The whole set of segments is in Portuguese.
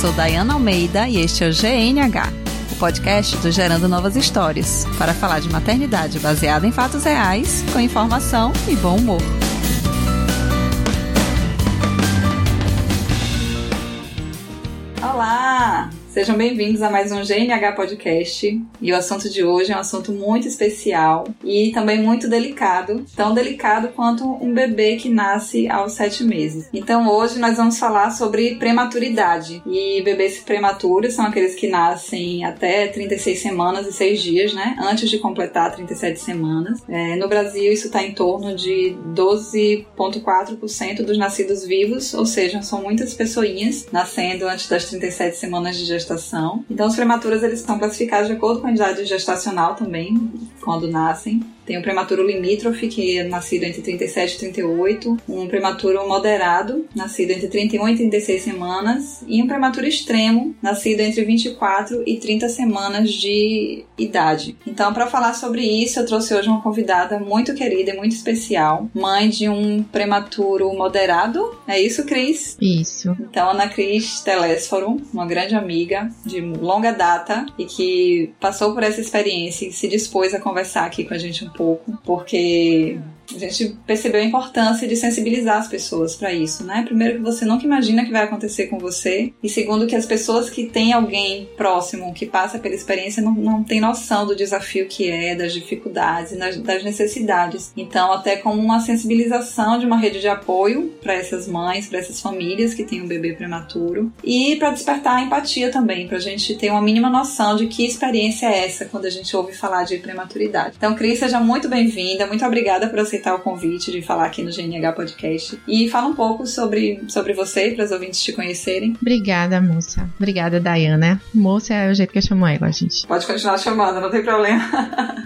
sou Dayana Almeida e este é o GNH, o podcast do Gerando Novas Histórias, para falar de maternidade baseada em fatos reais, com informação e bom humor. Sejam bem-vindos a mais um GNH Podcast. E o assunto de hoje é um assunto muito especial e também muito delicado, tão delicado quanto um bebê que nasce aos sete meses. Então hoje nós vamos falar sobre prematuridade. E bebês prematuros são aqueles que nascem até 36 semanas e 6 dias, né? Antes de completar 37 semanas. É, no Brasil isso está em torno de 12,4% dos nascidos vivos, ou seja, são muitas pessoinhas nascendo antes das 37 semanas de gestação gestação. Então, os prematuros eles estão classificados de acordo com a idade gestacional também, quando nascem. Tem o prematuro limítrofe, que é nascido entre 37 e 38, um prematuro moderado, nascido entre 31 e 36 semanas, e um prematuro extremo, nascido entre 24 e 30 semanas de idade. Então, para falar sobre isso, eu trouxe hoje uma convidada muito querida e muito especial, mãe de um prematuro moderado. É isso, Cris? Isso. Então, Ana Cris Telésforo, uma grande amiga de longa data e que passou por essa experiência e se dispôs a conversar aqui com a gente um pouco, porque a gente percebeu a importância de sensibilizar as pessoas para isso, né? Primeiro que você nunca imagina que vai acontecer com você e segundo que as pessoas que têm alguém próximo que passa pela experiência não, não têm noção do desafio que é, das dificuldades, das necessidades. Então, até como uma sensibilização de uma rede de apoio para essas mães, para essas famílias que têm um bebê prematuro e para despertar a empatia também, para a gente ter uma mínima noção de que experiência é essa quando a gente ouve falar de prematuridade. Então, Cris, seja muito bem-vinda, muito obrigada por aceitar aceitar o convite de falar aqui no GNH Podcast. E fala um pouco sobre, sobre você, para os ouvintes te conhecerem. Obrigada, moça. Obrigada, Dayana. Moça é o jeito que eu chamo ela, gente. Pode continuar chamando, não tem problema.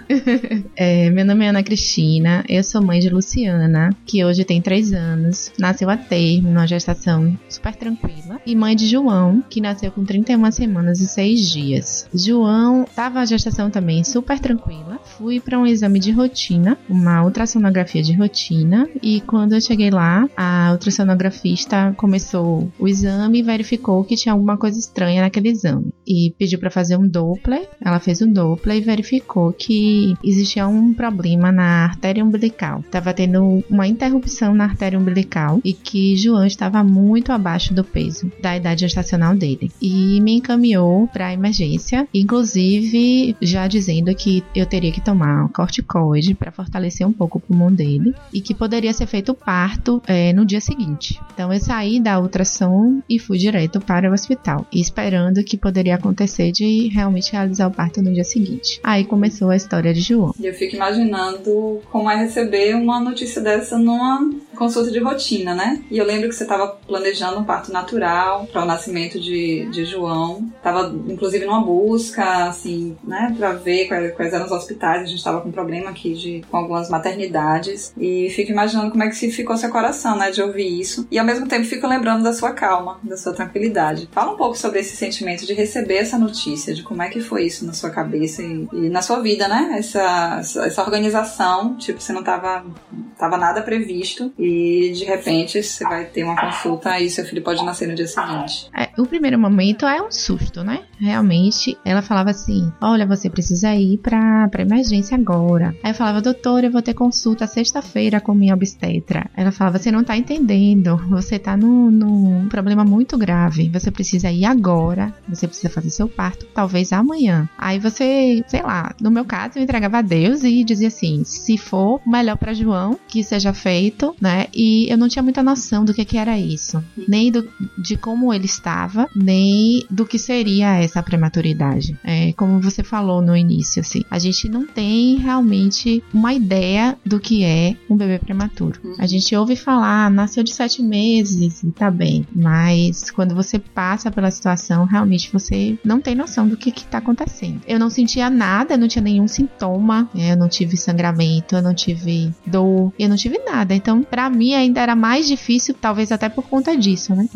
é, meu nome é Ana Cristina, eu sou mãe de Luciana, que hoje tem 3 anos, nasceu a termo, numa gestação super tranquila, e mãe de João, que nasceu com 31 semanas e 6 dias. João tava a gestação também super tranquila, fui para um exame de rotina, uma ultrassonografia ultrassonografia de rotina e quando eu cheguei lá, a ultrassonografista começou o exame e verificou que tinha alguma coisa estranha naquele exame e pediu para fazer um Doppler. Ela fez um Doppler e verificou que existia um problema na artéria umbilical. Estava tendo uma interrupção na artéria umbilical e que João estava muito abaixo do peso da idade gestacional dele e me encaminhou para emergência, inclusive já dizendo que eu teria que tomar corticoide para fortalecer um pouco o pulmão dele e que poderia ser feito o parto é, no dia seguinte. Então eu saí da ultrassom e fui direto para o hospital, esperando que poderia acontecer de realmente realizar o parto no dia seguinte. Aí começou a história de João. Eu fico imaginando como é receber uma notícia dessa numa consulta de rotina, né? E eu lembro que você estava planejando um parto natural para o nascimento de, de João. Tava, inclusive, numa busca, assim, né, para ver quais, quais, eram os hospitais. A gente estava com problema aqui de, com algumas maternidades. E fico imaginando como é que ficou seu coração, né, de ouvir isso. E ao mesmo tempo fico lembrando da sua calma, da sua tranquilidade. Fala um pouco sobre esse sentimento de receber essa notícia, de como é que foi isso na sua cabeça e, e na sua vida, né? Essa, essa organização, tipo, você não tava, tava nada previsto e de repente você vai ter uma consulta e seu filho pode nascer no dia seguinte. É, o primeiro momento é um susto, né? Realmente, ela falava assim: Olha, você precisa ir pra, pra emergência agora. Aí eu falava: Doutora, eu vou ter consulta sexta-feira com minha obstetra. Ela falava: Você não tá entendendo, você tá num, num problema muito grave. Você precisa ir agora, você precisa fazer seu parto, talvez amanhã. Aí você, sei lá, no meu caso, eu entregava a Deus e dizia assim: Se for melhor para João, que seja feito, né? E eu não tinha muita noção do que, que era isso, nem do, de como ele estava, nem do que seria essa prematuridade. É, como você falou no início, assim, a gente não tem realmente uma ideia do que é um bebê prematuro. Uhum. A gente ouve falar, nasceu de sete meses e tá bem, mas quando você passa pela situação, realmente você não tem noção do que está acontecendo. Eu não sentia nada, não tinha nenhum sintoma, né? eu não tive sangramento, eu não tive dor, eu não tive nada. Então, para mim ainda era mais difícil, talvez até por conta disso, né?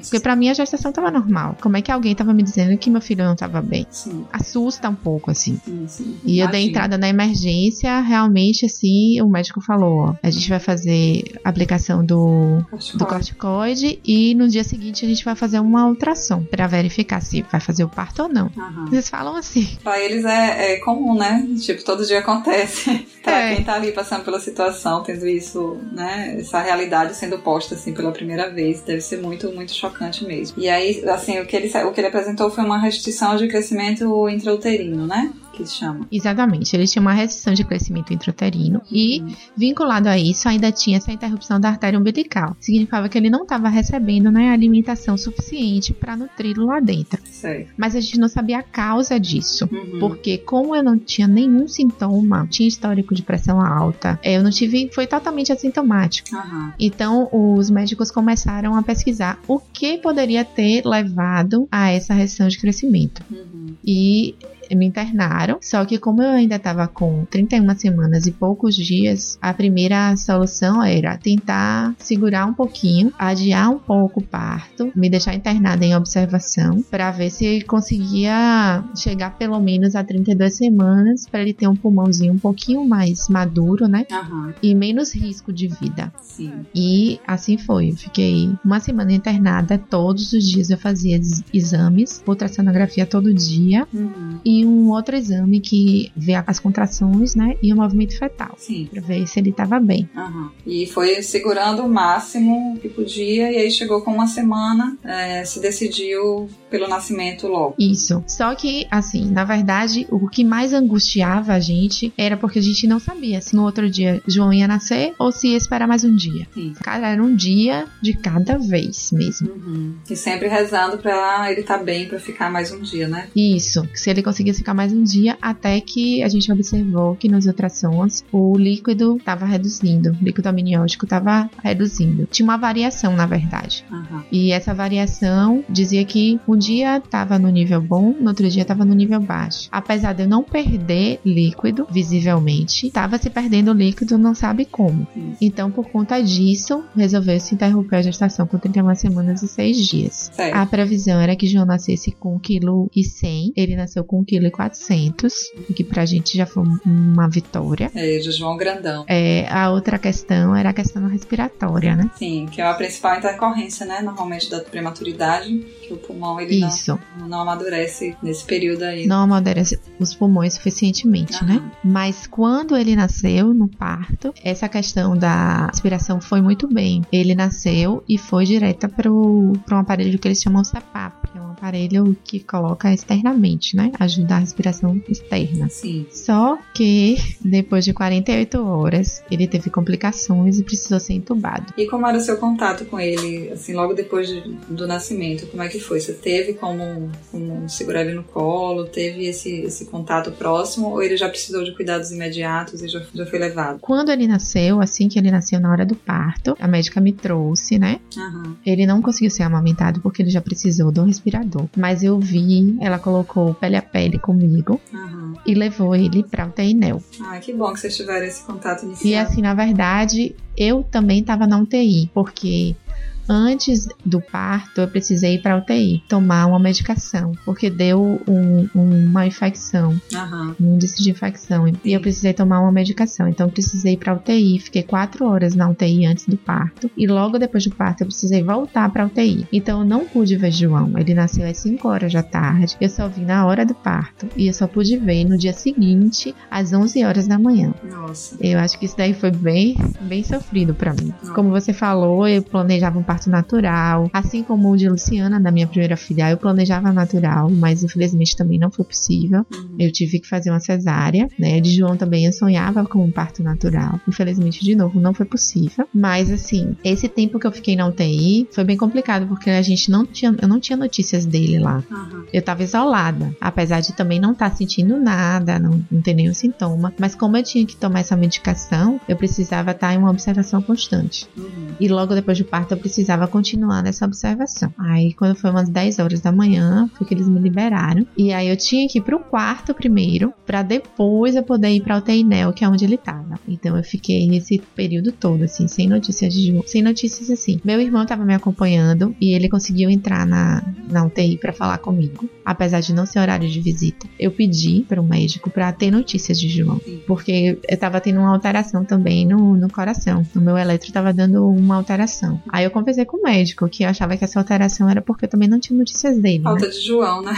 Porque para mim a gestação tava normal. Como é que alguém tava me dizendo que meu filho não tava bem? Sim. Assusta um pouco, assim. Sim, sim. E eu dei entrada na emergência, realmente, assim, o médico falou, ó, a gente vai fazer a aplicação do, do corticoide e no dia seguinte a gente vai fazer uma ultrassom pra verificar se vai fazer o parto ou não. Aham. Eles falam assim. Pra eles é, é comum, né? Tipo, todo dia acontece. pra É. quem tá ali passando pela situação, tendo isso, né? Essa realidade sendo posta, assim, pela primeira vez. Deve ser muito, muito chocante mesmo. E aí, assim, o que ele, o que ele apresentou foi uma restrição de crescimento intrauterino, né? Que se chama. Exatamente, eles tinham uma restrição de crescimento intrauterino e, vinculado a isso, ainda tinha essa interrupção da artéria umbilical. Significava que ele não estava recebendo né, alimentação suficiente para nutri-lo lá dentro. Mas a gente não sabia a causa disso. Uhum. Porque como eu não tinha nenhum sintoma, tinha histórico de pressão alta, eh, eu não tive, foi totalmente assintomático. Aham. Então os médicos começaram a pesquisar o que poderia ter levado a essa restrição de crescimento. Uhum. E me internaram, só que como eu ainda estava com 31 semanas e poucos dias, a primeira solução era tentar segurar um pouquinho, adiar um pouco o parto, me deixar internada em observação para ver se conseguia chegar pelo menos a 32 semanas para ele ter um pulmãozinho um pouquinho mais maduro, né? Aham. E menos risco de vida. Sim. E assim foi. Eu fiquei uma semana internada. Todos os dias eu fazia ex- exames, ultrassonografia todo dia. Uhum. E um outro exame que vê as contrações, né? E o movimento fetal. Sim. Pra ver se ele tava bem. Aham. E foi segurando o máximo que podia, e aí chegou com uma semana, é, se decidiu pelo nascimento logo. Isso. Só que, assim, na verdade, o que mais angustiava a gente era porque a gente não sabia se no outro dia João ia nascer ou se ia esperar mais um dia. Sim. Cara, era um dia de cada vez mesmo. Uhum. E sempre rezando pra ele estar bem, pra ficar mais um dia, né? Isso, se ele ficar mais um dia, até que a gente observou que nos ultrassons o líquido estava reduzindo, o líquido amniótico estava reduzindo. Tinha uma variação, na verdade. Aham. E essa variação dizia que um dia estava no nível bom, no outro dia estava no nível baixo. Apesar de eu não perder líquido visivelmente, estava se perdendo líquido, não sabe como. Hum. Então, por conta disso, resolveu se interromper a gestação com 31 semanas e 6 dias. A previsão era que João nascesse com 1,1 kg. Ele nasceu com 1,4 kg, o que pra gente já foi uma vitória. É, de João Grandão. É, a outra questão era a questão respiratória, né? Sim, que é a principal intercorrência, né? Normalmente da prematuridade, que o pulmão ele não, Isso. não amadurece nesse período aí. Não amadurece os pulmões suficientemente, né? Aham. Mas quando ele nasceu, no parto, essa questão da respiração foi muito bem. Ele nasceu e foi direta para um aparelho que eles chamam CPAP, que é um aparelho que coloca externamente, né? Ajuda a respiração externa. Sim. Só que depois de 48 horas, ele teve complicações e precisou ser entubado. E como era o seu contato com ele, assim, logo depois de- do nascimento? Como é que foi? Você teve como, como segurar ele no colo? Teve esse, esse contato próximo? Ou ele já precisou de cuidados imediatos e já, já foi levado? Quando ele nasceu, assim que ele nasceu na hora do parto, a médica me trouxe, né? Aham. Ele não conseguiu ser amamentado porque ele já precisou do respirador. Mas eu vi, ela colocou pele a pele comigo Aham. e levou ele pra UTI NEL. Ah, que bom que vocês tiveram esse contato E inicial. assim, na verdade, eu também tava na UTI, porque antes do parto eu precisei ir pra UTI tomar uma medicação, porque deu um- uma infecção, Aham. um índice de infecção, e eu precisei tomar uma medicação. Então eu precisei ir pra UTI, fiquei quatro horas na UTI antes do parto, e logo depois do parto eu precisei voltar pra UTI. Então eu não pude ver João, ele nasceu às 5 horas da tarde, eu só vi na hora do parto, e eu só pude ver no dia seguinte, às 11 horas da manhã. Nossa. Eu acho que isso daí foi bem, bem sofrido pra mim. Não. Como você falou, eu planejava um parto natural, assim como o de Luciana, da minha primeira filha, eu planejava natural, mas infelizmente também não foi possível. Uhum. Eu tive que fazer uma cesárea, né? De João também eu sonhava com um parto natural. Infelizmente, de novo, não foi possível. Mas assim, esse tempo que eu fiquei na UTI foi bem complicado porque a gente não tinha, eu não tinha notícias dele lá. Aham. Eu tava isolada, apesar de também não estar sentindo nada, não, não ter nenhum sintoma. Mas como eu tinha que tomar essa medicação, eu precisava estar em uma observação constante. Uhum. E logo depois do parto eu precisei precisava continuar nessa observação. Aí, quando foi umas 10 horas da manhã, foi que eles me liberaram. E aí eu tinha que ir pro quarto primeiro, para depois eu poder ir pra UTI NEL, que é onde ele tava. Então eu fiquei esse período todo, assim, sem notícias de sem notícias assim. Meu irmão tava me acompanhando e ele conseguiu entrar na, na UTI para falar comigo, apesar de não ser horário de visita. Eu pedi para o médico para ter notícias de João, porque eu tava tendo uma alteração também no, no coração. O meu eletro tava dando uma alteração. Aí eu conversei com o médico que achava que essa alteração era porque eu também não tinha notícias dele. Falta né? de João, né?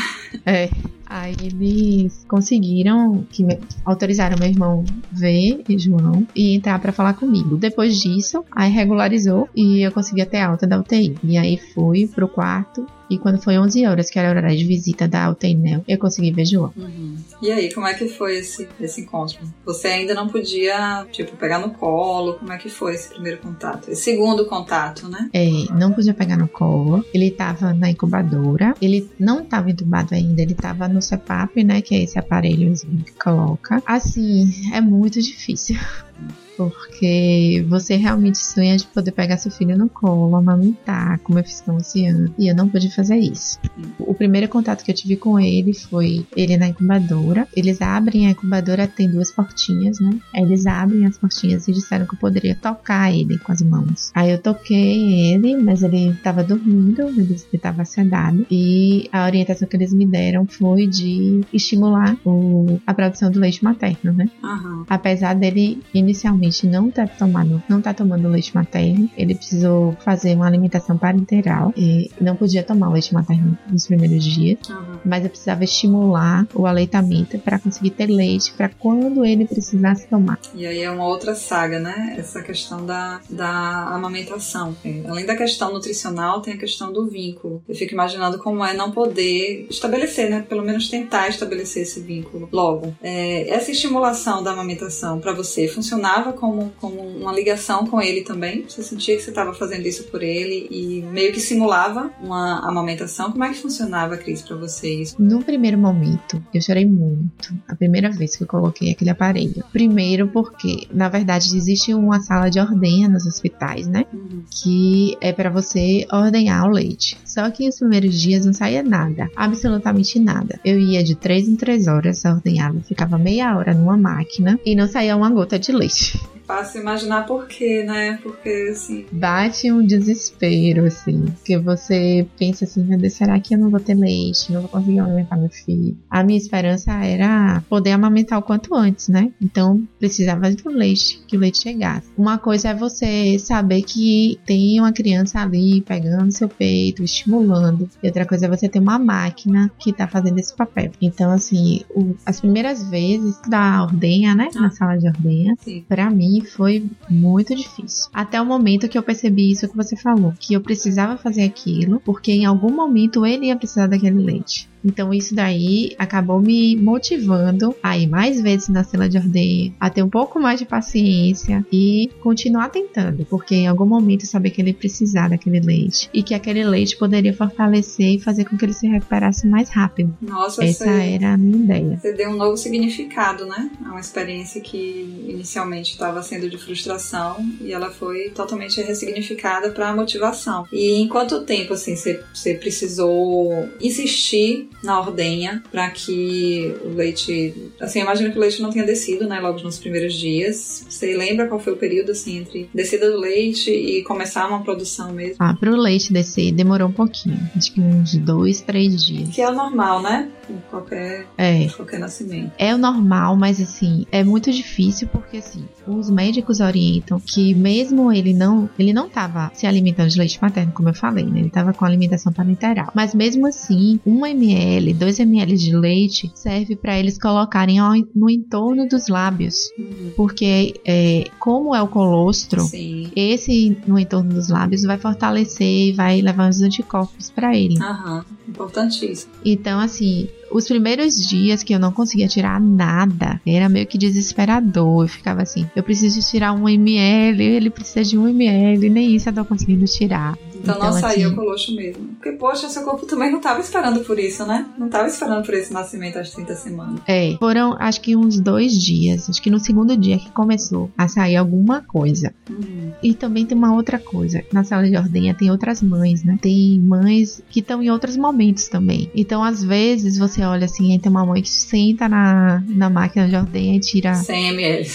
É. Aí eles conseguiram que autorizaram meu irmão ver João e entrar para falar comigo. Depois disso, aí regularizou e eu consegui ter alta da UTI. E aí fui pro quarto e quando foi 11 horas, que era o horário de visita da UTI eu consegui ver João. Uhum. E aí, como é que foi esse, esse encontro? Você ainda não podia, tipo, pegar no colo? Como é que foi esse primeiro contato? Esse segundo contato, né? É, não podia pegar no colo. Ele tava na incubadora. Ele não tava entubado ainda, ele tava no CPAP, né? Que é esse aparelhozinho que coloca. Assim, é muito difícil porque você realmente sonha de poder pegar seu filho no colo, amamentar, como eu fiz com o Luciano, e eu não pude fazer isso. O primeiro contato que eu tive com ele foi ele na incubadora. Eles abrem a incubadora, tem duas portinhas, né? Eles abrem as portinhas e disseram que eu poderia tocar ele com as mãos. Aí eu toquei ele, mas ele estava dormindo, ele estava sedado, e a orientação que eles me deram foi de estimular o, a produção do leite materno, né? Uhum. Apesar dele inicialmente não tá tomando, não tá tomando leite materno. Ele precisou fazer uma alimentação parenteral e não podia tomar leite materno nos primeiros dias. Uhum. Mas eu precisava estimular o aleitamento para conseguir ter leite para quando ele precisasse tomar. E aí é uma outra saga, né? Essa questão da, da amamentação. É, além da questão nutricional, tem a questão do vínculo. Eu fico imaginando como é não poder estabelecer, né? Pelo menos tentar estabelecer esse vínculo logo. É, essa estimulação da amamentação para você funcionava como, como uma ligação com ele também? Você sentia que você estava fazendo isso por ele e meio que simulava uma amamentação? Como é que funcionava, Cris, para vocês? No primeiro momento, eu chorei muito. A primeira vez que eu coloquei aquele aparelho. Primeiro porque, na verdade, existe uma sala de ordenha nos hospitais, né? Uhum. Que é para você ordenhar o leite. Só que os primeiros dias não saía nada, absolutamente nada. Eu ia de 3 em 3 horas, ordenhava, ficava meia hora numa máquina e não saía uma gota de leite. Fácil imaginar por quê, né? Porque, assim... Bate um desespero, assim. Porque você pensa assim, meu Deus, será que eu não vou ter leite? Não vou conseguir amamentar meu filho? A minha esperança era poder amamentar o quanto antes, né? Então, precisava do leite, que o leite chegasse. Uma coisa é você saber que tem uma criança ali pegando seu peito, estimulando. E outra coisa é você ter uma máquina que tá fazendo esse papel. Então, assim, o, as primeiras vezes da ordenha, né? Na sala de ordenha, Sim. pra mim foi muito difícil. Até o momento que eu percebi isso que você falou, que eu precisava fazer aquilo, porque em algum momento ele ia precisar daquele leite. Então isso daí acabou me motivando a ir mais vezes na cela de ordenha, a ter um pouco mais de paciência e continuar tentando, porque em algum momento eu sabia que ele precisar daquele leite e que aquele leite poderia fortalecer e fazer com que ele se recuperasse mais rápido. Nossa, Essa você, era a minha ideia. você deu um novo significado, né? A uma experiência que inicialmente estava sendo de frustração e ela foi totalmente ressignificada para motivação. E em quanto tempo, assim, você, você precisou insistir na ordenha para que o leite. Assim, eu imagino que o leite não tenha descido, né? Logo nos primeiros dias. Você lembra qual foi o período, assim, entre descida do leite e começar uma produção mesmo? Ah, pro leite descer demorou um pouquinho, acho que uns dois, três dias. Que é o normal, né? Em qualquer, É, qualquer nascimento. É o normal, mas assim, é muito difícil porque assim, os médicos orientam que mesmo ele não, ele não tava se alimentando de leite materno, como eu falei, né? Ele tava com alimentação parenteral. Mas mesmo assim, 1 ml, 2 ml de leite serve para eles colocarem ao- no entorno dos lábios, Uhum. porque é, como é o colostro, Sim. esse no entorno dos lábios vai fortalecer e vai levar os anticorpos para ele. Aham. Importantíssimo. Então, assim, os primeiros dias que eu não conseguia tirar nada, era meio que desesperador. Eu ficava assim, eu preciso tirar um ml, ele precisa de um ml, nem isso eu tô conseguindo tirar. Então, não Então, saía assim- o colocho mesmo. Porque, poxa, seu corpo também não tava esperando por isso, né? Não tava esperando por esse nascimento às 30 semanas. É, foram acho que uns dois dias, acho que no segundo dia que começou a sair alguma coisa. Uhum. e também tem uma outra coisa. Na sala de ordenha tem outras mães, né? Tem mães que estão em outros momentos também. Então, às vezes, você olha assim, tem uma mãe que senta na, na máquina de ordenha e tira 100 ml.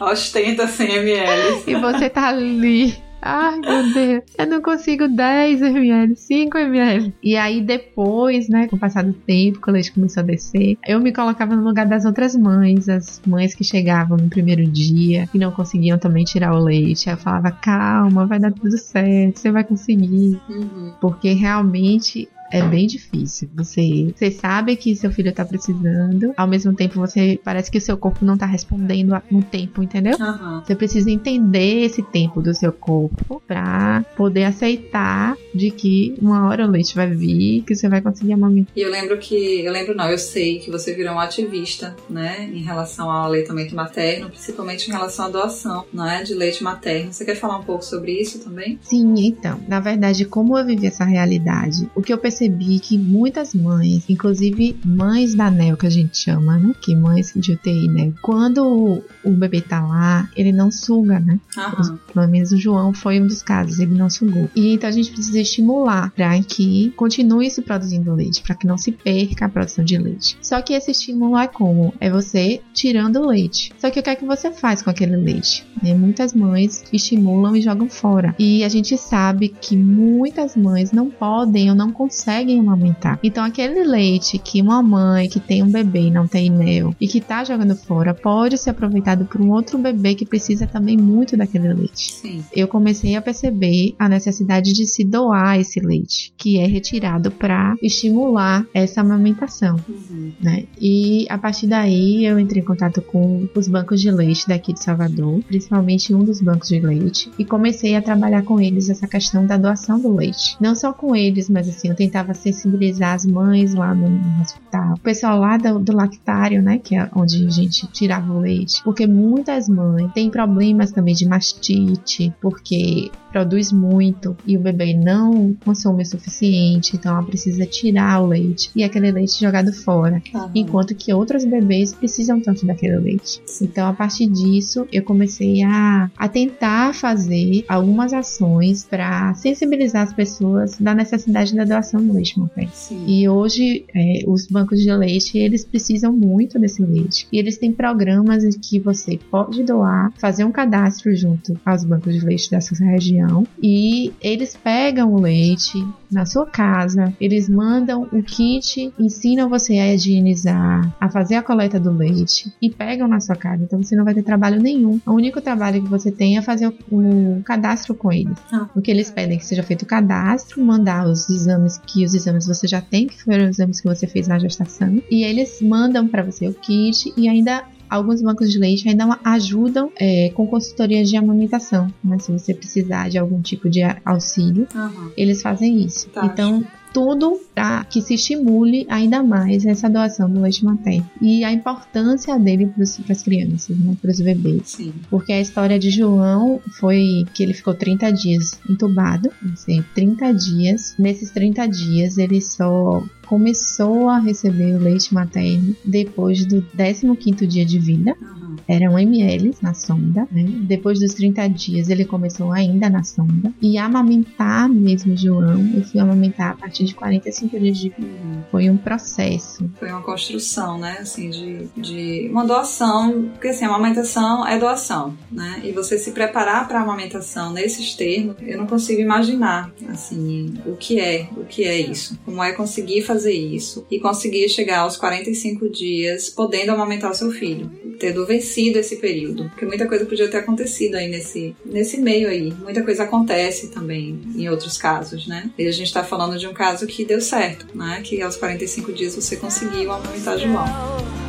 Ostenta 100 ml. E você tá ali Ai, meu Deus, eu não consigo 10 ml, 5 ml. E aí depois, né, com o passar do tempo, quando o leite começou a descer, eu me colocava no lugar das outras mães, as mães que chegavam no primeiro dia e não conseguiam também tirar o leite. Eu falava, calma, vai dar tudo certo, você vai conseguir. Uhum. Porque realmente é bem difícil. Você, você sabe que seu filho tá precisando, ao mesmo tempo você parece que o seu corpo não tá respondendo no tempo, entendeu? Uhum. Você precisa entender esse tempo do seu corpo pra poder aceitar de que uma hora o leite vai vir, que você vai conseguir amamentar. E eu lembro que, eu lembro não, eu sei que você virou um ativista, né, em relação ao aleitamento materno, principalmente em relação à doação, não é, de leite materno. Você quer falar um pouco sobre isso também? Sim, então, na verdade, como eu vivi essa realidade, o que eu percebi percebi que muitas mães, inclusive mães da NEL que a gente chama, né? Que mães de UTI, né? Quando o bebê tá lá, ele não suga, né? Uhum. Pelo menos o João foi um dos casos, ele não sugou. E então a gente precisa estimular para que continue se produzindo leite, para que não se perca a produção de leite. Só que esse estímulo é como? É você tirando o leite. Só que o que é que você faz com aquele leite? Né? Muitas mães estimulam e jogam fora. E a gente sabe que muitas mães não podem ou não conseguem conseguem amamentar. Então, aquele leite que uma mãe que tem um bebê e não tem mel e que tá jogando fora pode ser aproveitado por um outro bebê que precisa também muito daquele leite. Sim. Eu comecei a perceber a necessidade de se doar esse leite, que é retirado para estimular essa amamentação, uhum. né? E a partir daí eu entrei em contato com os bancos de leite daqui de Salvador, principalmente um dos bancos de leite, e comecei a trabalhar com eles essa questão da doação do leite. Não só com eles, mas assim, eu tentava tentava sensibilizar as mães lá no, no hospital, o pessoal lá do, do, lactário, né, que é onde a gente tirava o leite, porque muitas mães têm problemas também de mastite, porque produz muito e o bebê não consome o suficiente, então ela precisa tirar o leite e aquele leite jogado fora, uhum. enquanto que outros bebês precisam tanto daquele leite. Então, a partir disso, eu comecei a, a tentar fazer algumas ações para sensibilizar as pessoas da necessidade da doação leite materno. E hoje, é, os bancos de leite, eles precisam muito desse leite. E eles têm programas em que você pode doar, fazer um cadastro junto aos bancos de leite dessa região região e eles pegam o leite na sua casa, eles mandam o kit, ensinam você a higienizar, a fazer a coleta do leite e pegam na sua casa. Então você não vai ter trabalho nenhum. O único trabalho que você tem é fazer o, o cadastro com eles. Ah. O que eles pedem é que seja feito o cadastro, mandar os exames que os exames você já tem, que foram os exames que você fez na gestação, e eles mandam para você o kit e ainda alguns bancos de leite ainda ajudam é, com consultorias de amamentação, né? Se você precisar de algum tipo de auxílio, uhum. eles fazem isso. Tá, então, tudo para que se estimule ainda mais essa doação do leite materno e a importância dele para as crianças, né, para os bebês. Sim. Porque a história de João foi que ele ficou 30 dias entubado, assim, 30 dias. Nesses 30 dias ele só começou a receber o leite materno depois do 15º dia de vida. Uhum. Eram ml na sonda, né? Depois dos 30 dias ele começou ainda na sonda. E amamentar mesmo João, eu fui amamentar a partir de 45 dias de vida. Foi um processo. Foi uma construção, né? Assim, de, de uma doação, porque assim, amamentação é doação, né? E você se preparar para a amamentação nesses termos, eu não consigo imaginar, assim, o que é, o que é isso. Como é conseguir fazer isso e conseguir chegar aos 45 dias podendo amamentar o seu filho, tendo vencido esse período. Porque muita coisa podia ter acontecido aí nesse, nesse meio aí. Muita coisa acontece também em outros casos, né? E a gente tá falando de um caso que deu certo, né? Que aos 45 dias você conseguiu amamentar João.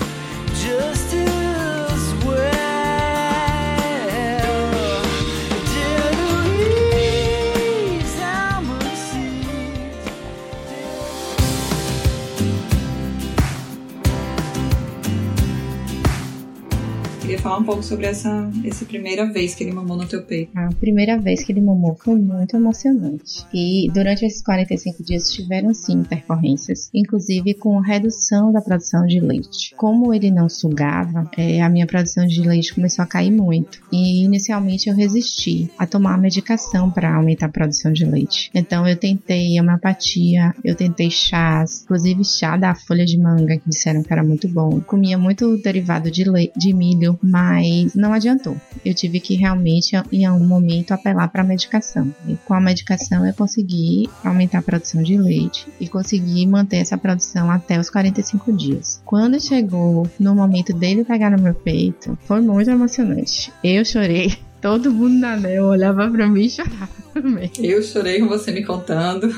Falar um pouco sobre essa, essa primeira vez que ele mamou no teu peito. A primeira vez que ele mamou foi muito emocionante. E durante esses 45 dias tiveram sim intercorrências, inclusive com redução da produção de leite. Como ele não sugava, é, a minha produção de leite começou a cair muito. E inicialmente eu resisti a tomar a medicação para aumentar a produção de leite. Então eu tentei homeopatia, eu tentei chás, inclusive chá da folha de manga, que disseram que era muito bom. Comia muito derivado de, de milho, mas não adiantou. Eu tive que realmente, em algum momento, apelar para a medicação. E com a medicação eu consegui aumentar a produção de leite e consegui manter essa produção até os 45 dias. Quando chegou no momento dele pegar no meu peito, foi muito emocionante. Eu chorei Todo mundo na Nel olhava pra mim e chorava também. Eu chorei com você me contando.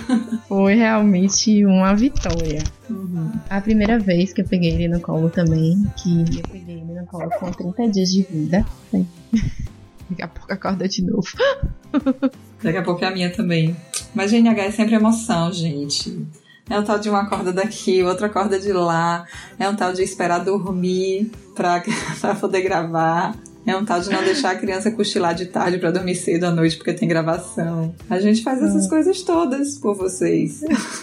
Foi realmente uma vitória. Uhum. A primeira vez que eu peguei ele no colo também, que eu peguei ele no colo com 30 dias de vida. Daqui a pouco acorda de novo. Daqui a pouco é a minha também. Mas GNH é sempre emoção, gente. É um tal de uma corda daqui, outra corda de lá. É um tal de esperar dormir pra, pra poder gravar. É um tal de não deixar a criança cochilar de tarde para dormir cedo à noite porque tem gravação. A gente faz essas coisas todas por vocês.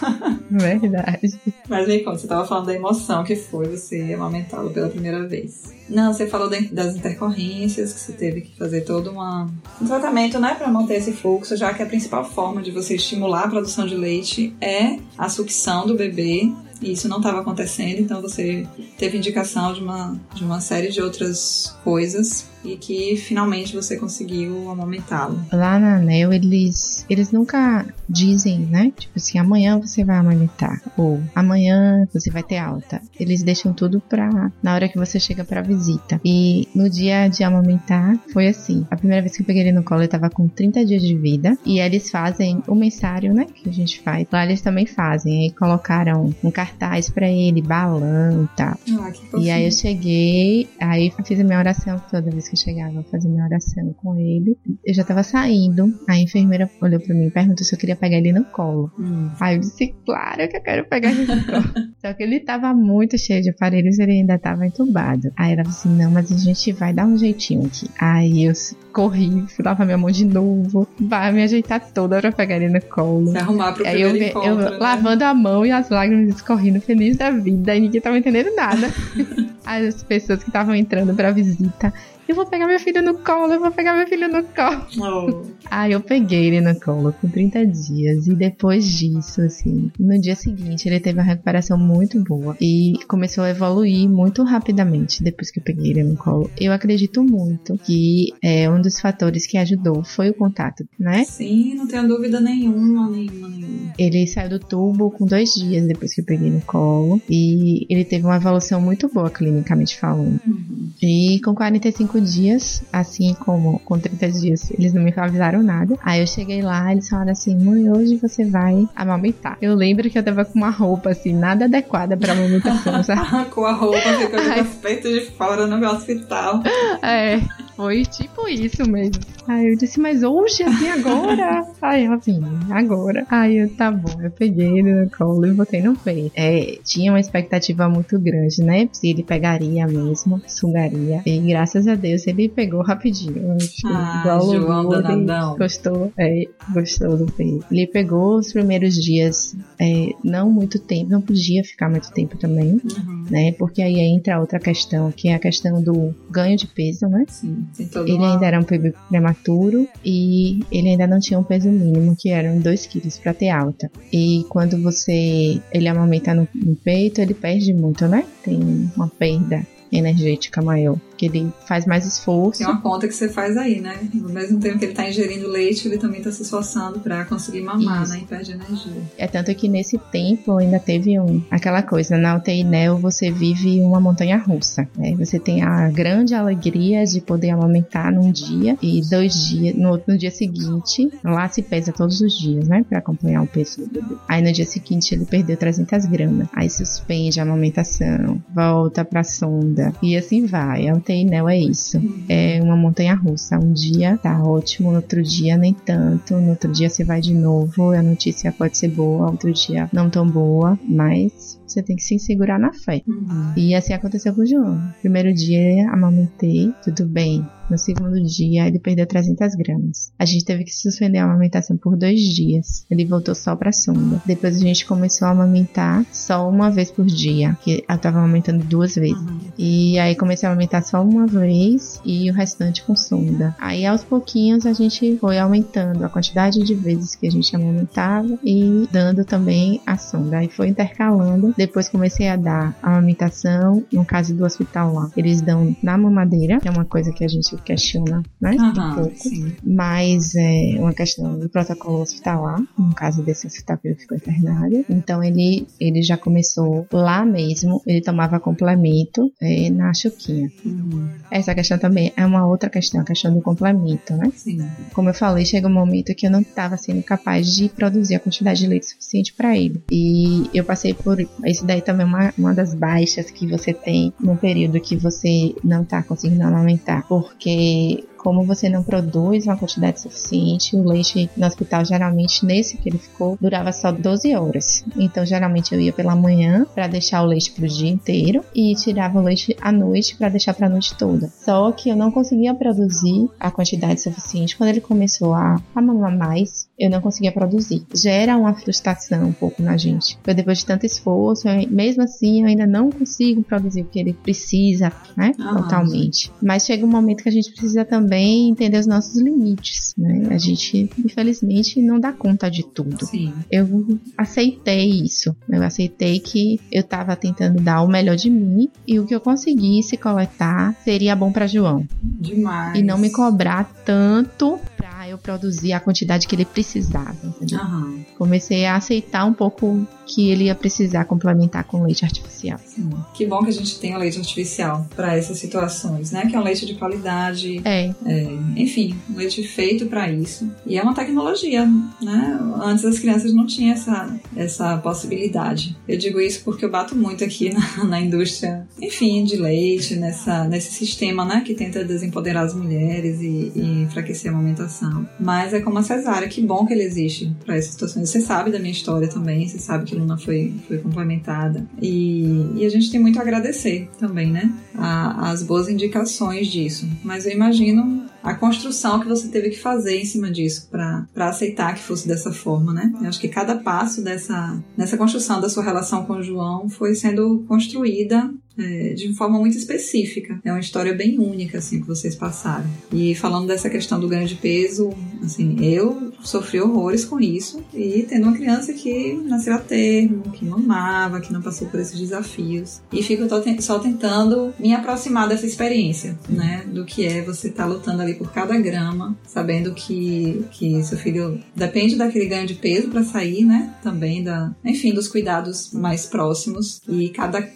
Verdade. Mas me conta, você tava falando da emoção que foi você amamentá-lo pela primeira vez. Não, você falou das intercorrências, que você teve que fazer todo uma, um tratamento, né, para manter esse fluxo, já que a principal forma de você estimular a produção de leite é a sucção do bebê e isso não estava acontecendo, então você teve indicação de uma, de uma série de outras coisas e que finalmente você conseguiu amamentá-lo. Lá na ANEL, eles, eles nunca dizem, né? Tipo assim, amanhã você vai amamentar, ou amanhã você vai ter alta. Eles deixam tudo pra na hora que você chega pra visita. E no dia de amamentar, foi assim. A primeira vez que eu peguei ele no colo, ele tava com 30 dias de vida. E eles fazem o mensário, né? Que a gente faz. Lá eles também fazem. Aí colocaram um cartaz pra ele, balão e tal. Ah, e aí eu cheguei, aí fiz a minha oração toda vez que eu chegava a fazer minha oração com ele. Eu já tava saindo, a enfermeira olhou pra mim e perguntou se eu queria pegar ele no colo. Hum. Aí eu disse, claro que eu quero pegar ele no colo. Só que ele tava muito cheio de aparelhos, ele ainda tava entubado. Aí ela disse, não, mas a gente vai dar um jeitinho aqui. Aí eu corri, fui lavar minha mão de novo, vai me ajeitar toda pra pegar ele no colo. Se arrumar pro Aí eu, encontro, eu né? lavando a mão e as lágrimas escorrendo feliz da vida e ninguém tava entendendo nada. As pessoas que estavam entrando pra visita eu vou pegar minha filha no colo, eu vou pegar minha filha no colo. Oh. Aí eu peguei ele no colo com 30 dias. E depois disso, assim, no dia seguinte, ele teve uma recuperação muito boa. E começou a evoluir muito rapidamente depois que eu peguei ele no colo. Eu acredito muito que é, um dos fatores que ajudou foi o contato, né? Sim, não tenho dúvida nenhuma, nenhuma, nenhuma. Ele saiu do tubo com dois dias depois que eu peguei no colo. E ele teve uma evolução muito boa, clinicamente falando. Uhum. E com 45 5 dias, assim como com 30 dias, eles não me avisaram nada. Aí eu cheguei lá, eles falaram assim: mãe, hoje você vai amamentar. Eu lembro que eu tava com uma roupa assim, nada adequada pra amamentação, sabe? com a roupa ficou de aspecto de fora no hospital. É, foi tipo isso mesmo. Aí eu disse, mas hoje, assim, agora? Aí ela assim, agora. Aí eu, tá bom, eu peguei ele no colo e botei no peito. É, tinha uma expectativa muito grande, né? Se ele pegaria mesmo, sugaria. E graças a Deus ele pegou rapidinho. Ah, igual João Danadão. Gostou, é, gostou do peito. Ele pegou os primeiros dias, é, não muito tempo, não podia ficar muito tempo também, uhum. né? Porque aí entra outra questão, que é a questão do ganho de peso, né? Sim, ele uma... ainda era um bebê prematuro prematuro e ele ainda não tinha um peso mínimo, que eram 2 quilos para ter alta. E quando você ele amamenta no, no peito, ele perde muito, né? Tem uma perda energética maior que ele faz mais esforço. Tem uma conta que você faz aí, né? Ao mesmo tempo que ele está ingerindo leite, ele também está se esforçando para conseguir mamar, Isso. né? E perde energia. É tanto que nesse tempo ainda teve um, aquela coisa, na UTI NEO você vive uma montanha russa. Né? Você tem a grande alegria de poder amamentar num dia e dois dias, no, no dia seguinte, lá se pesa todos os dias, né? Para acompanhar o peso do bebê. Aí no dia seguinte ele perdeu 300 gramas. Aí suspende a amamentação, volta pra sonda e assim vai. A NEL é isso. É uma montanha russa. Um dia tá ótimo, no outro dia nem tanto, no outro dia você vai de novo, a notícia pode ser boa, outro dia não tão boa, mas você tem que se segurar na fé. Uhum. E assim aconteceu com o João. Primeiro dia, amamentei, tudo bem. No segundo dia, ele perdeu 300 gramas. A gente teve que suspender a amamentação por dois dias. Ele voltou só pra sonda. Depois a gente começou a amamentar só uma vez por dia, que eu tava amamentando duas vezes. Uhum. E aí comecei a aumentar só uma vez e o restante com sonda. Aí aos pouquinhos a gente foi aumentando a quantidade de vezes que a gente amamentava e dando também a sonda. Aí foi intercalando. Depois comecei a dar a amamentação, no caso do hospital lá. Eles dão na mamadeira, que é uma coisa que a gente questiona, né? um Aham, pouco. sim. Mas é uma questão do protocolo hospitalar, no caso desse hospital que ele ficou internado. Então ele, ele já começou lá mesmo, ele tomava complemento é, na chuquinha. Uhum. Essa questão também é uma outra questão, a questão do complemento, né? Sim. Como eu falei, chega um momento que eu não estava sendo capaz de produzir a quantidade de leite suficiente para ele. E eu passei por isso daí também é uma, uma das baixas que você tem no período que você não está conseguindo amamentar, porque como você não produz uma quantidade suficiente, o leite no hospital geralmente nesse que ele ficou durava só 12 horas. Então geralmente eu ia pela manhã para deixar o leite pro dia inteiro e tirava o leite à noite para deixar para a noite toda. Só que eu não conseguia produzir a quantidade suficiente quando ele começou a, a mamar mais. Eu não conseguia produzir. Gera uma frustração um pouco na gente. Porque depois de tanto esforço, eu- mesmo assim, eu ainda não consigo produzir o que ele precisa, né? Aham. Totalmente. Mas chega um momento que a gente precisa também entender os nossos limites, né? A gente, infelizmente, não dá conta de tudo. Sim. Eu aceitei isso. Eu aceitei que eu estava tentando dar o melhor de mim e o que eu conseguisse coletar seria bom para João. Demais. E não me cobrar tanto eu produzir a quantidade que ele precisava. Aham. Comecei a aceitar um pouco que ele ia precisar complementar com leite artificial. Sim. Que bom que a gente tem o leite artificial para essas situações, né? Que é um leite de qualidade, É, é, enfim, um leite feito para isso. E é uma tecnologia, né? Antes as crianças não tinham essa, essa possibilidade. Eu digo isso porque eu bato muito aqui na, na indústria, enfim, de leite, nessa, nesse sistema, né? Que tenta desempoderar as mulheres e, e enfraquecer a amamentação. Mas é como a cesárea, que bom que ele existe para essas situações. Você sabe da minha história também, você sabe que Luna foi, foi complementada. E, e a gente tem muito a agradecer também, né? A- as boas indicações disso. Mas eu imagino a construção que você teve que fazer em cima disso para aceitar que fosse dessa forma, né? Eu acho que cada passo dessa nessa construção da sua relação com o João foi sendo construída é, de forma muito específica. É uma história bem única, assim, que vocês passaram. E falando dessa questão do ganho de peso, assim, eu sofri horrores com isso. E tendo uma criança que nasceu a termo, que mamava, que não passou por esses desafios. E fico só ten- só tentando me aproximar dessa experiência, né? Do que é você estar lutando ali por cada grama, sabendo que, que seu filho depende daquele ganho de peso para sair, né? Também da, enfim, dos cuidados mais próximos. E cada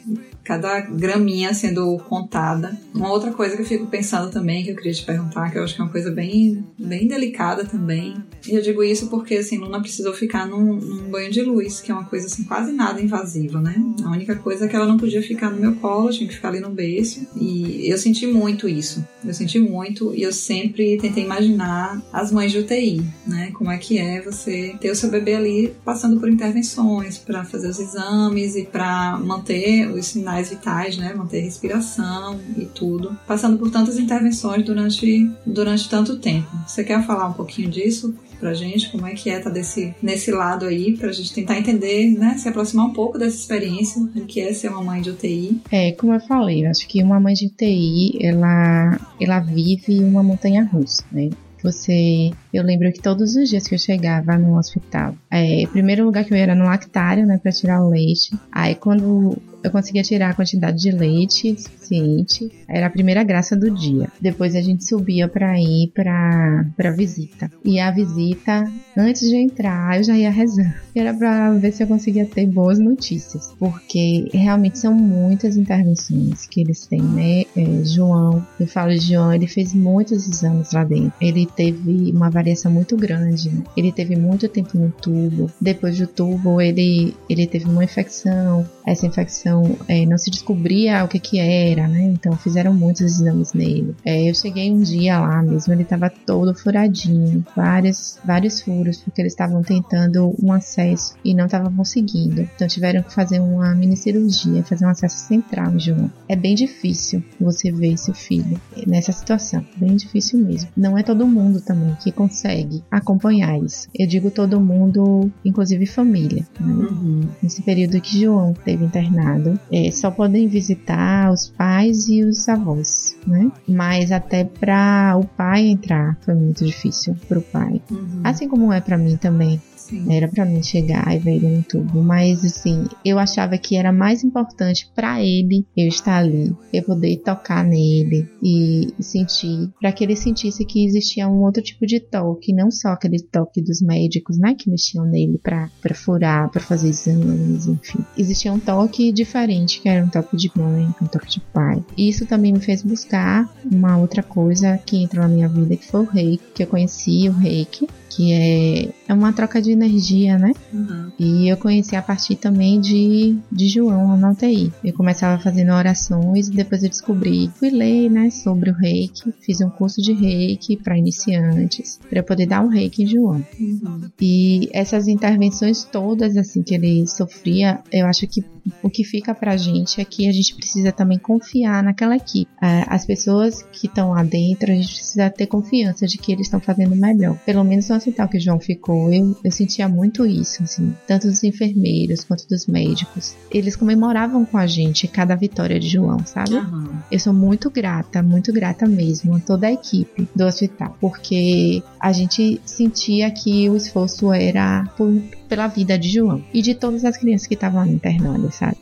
cada graminha sendo contada. Uma outra coisa que eu fico pensando também, que eu queria te perguntar, que eu acho que é uma coisa bem, bem delicada também. E eu digo isso porque, assim, Luna precisou ficar num, num banho de luz, que é uma coisa, assim, quase nada invasiva, né? A única coisa é que ela não podia ficar no meu colo, tinha que ficar ali no berço. E eu senti muito isso. Eu senti muito e eu sempre tentei imaginar as mães de UTI, né? Como é que é você ter o seu bebê ali passando por intervenções para fazer os exames e para manter os sinais vitais, né? Manter respiração e tudo. Passando por tantas intervenções durante, durante tanto tempo. Você quer falar um pouquinho disso? Pra gente, como é que é tá desse, nesse lado aí, pra gente tentar entender, né? Se aproximar um pouco dessa experiência do que é ser uma mãe de UTI. É, como eu falei, eu acho que uma mãe de UTI, ela, ela vive uma montanha russa, né? Você, eu lembro que todos os dias que eu chegava no hospital, é, primeiro lugar que eu ia era no lactário, né, para tirar o leite. Aí quando eu conseguia tirar a quantidade de leite suficiente, era a primeira graça do dia. Depois a gente subia para ir para para visita. E a visita, antes de entrar, eu já ia rezando. Era para ver se eu conseguia ter boas notícias, porque realmente são muitas intervenções que eles têm, né? É, João, eu falo de João, ele fez muitos exames lá dentro. Ele teve uma variação muito grande. né? Ele teve muito tempo no tubo. Depois do tubo, ele ele teve uma infecção. Essa infecção Então, é, não se descobria o que que era, né? Então, fizeram muitos exames nele. É, eu cheguei um dia lá mesmo, ele estava todo furadinho, vários, vários furos, porque eles estavam tentando um acesso e não estavam conseguindo. Então, tiveram que fazer uma mini cirurgia, fazer um acesso central, João. É bem difícil você ver seu filho nessa situação, bem difícil mesmo. Não é todo mundo também que consegue acompanhar isso. Eu digo todo mundo, inclusive família. Né? Uhum. Nesse período que João teve internado, é, só podem visitar os pais e os avós, né? Mas até para o pai entrar foi muito difícil para o pai. Uhum. Assim como é para mim também. Era para mim chegar e ver ele no tubo, mas assim, eu achava que era mais importante para ele eu estar ali, eu poder tocar nele e sentir, para que ele sentisse que existia um outro tipo de toque, não só aquele toque dos médicos, né, que mexiam nele para furar, para fazer exames, enfim. Existia um toque diferente, que era um toque de mãe, um toque de pai. E isso também me fez buscar uma outra coisa que entrou na minha vida, que foi o reiki, que eu conheci o reiki que é, é uma troca de energia, né? Uhum. E eu conheci a partir também de, de João na UTI. Eu começava fazendo orações e depois eu descobri, fui ler, né, sobre o reiki, fiz um curso de reiki para iniciantes, para poder dar um reiki em João. Uhum. E essas intervenções todas, assim, que ele sofria, eu acho que o que fica pra gente é que a gente precisa também confiar naquela equipe. É, as pessoas que estão lá dentro, a gente precisa ter confiança de que eles estão fazendo melhor. Pelo menos no hospital que o João ficou, eu, eu sentia muito isso, assim, tanto dos enfermeiros quanto dos médicos. Eles comemoravam com a gente cada vitória de João, sabe? Uhum. Eu sou muito grata, muito grata mesmo a toda a equipe do hospital, porque a gente sentia que o esforço era por pela vida de João e de todas as crianças que estavam internadas, sabe?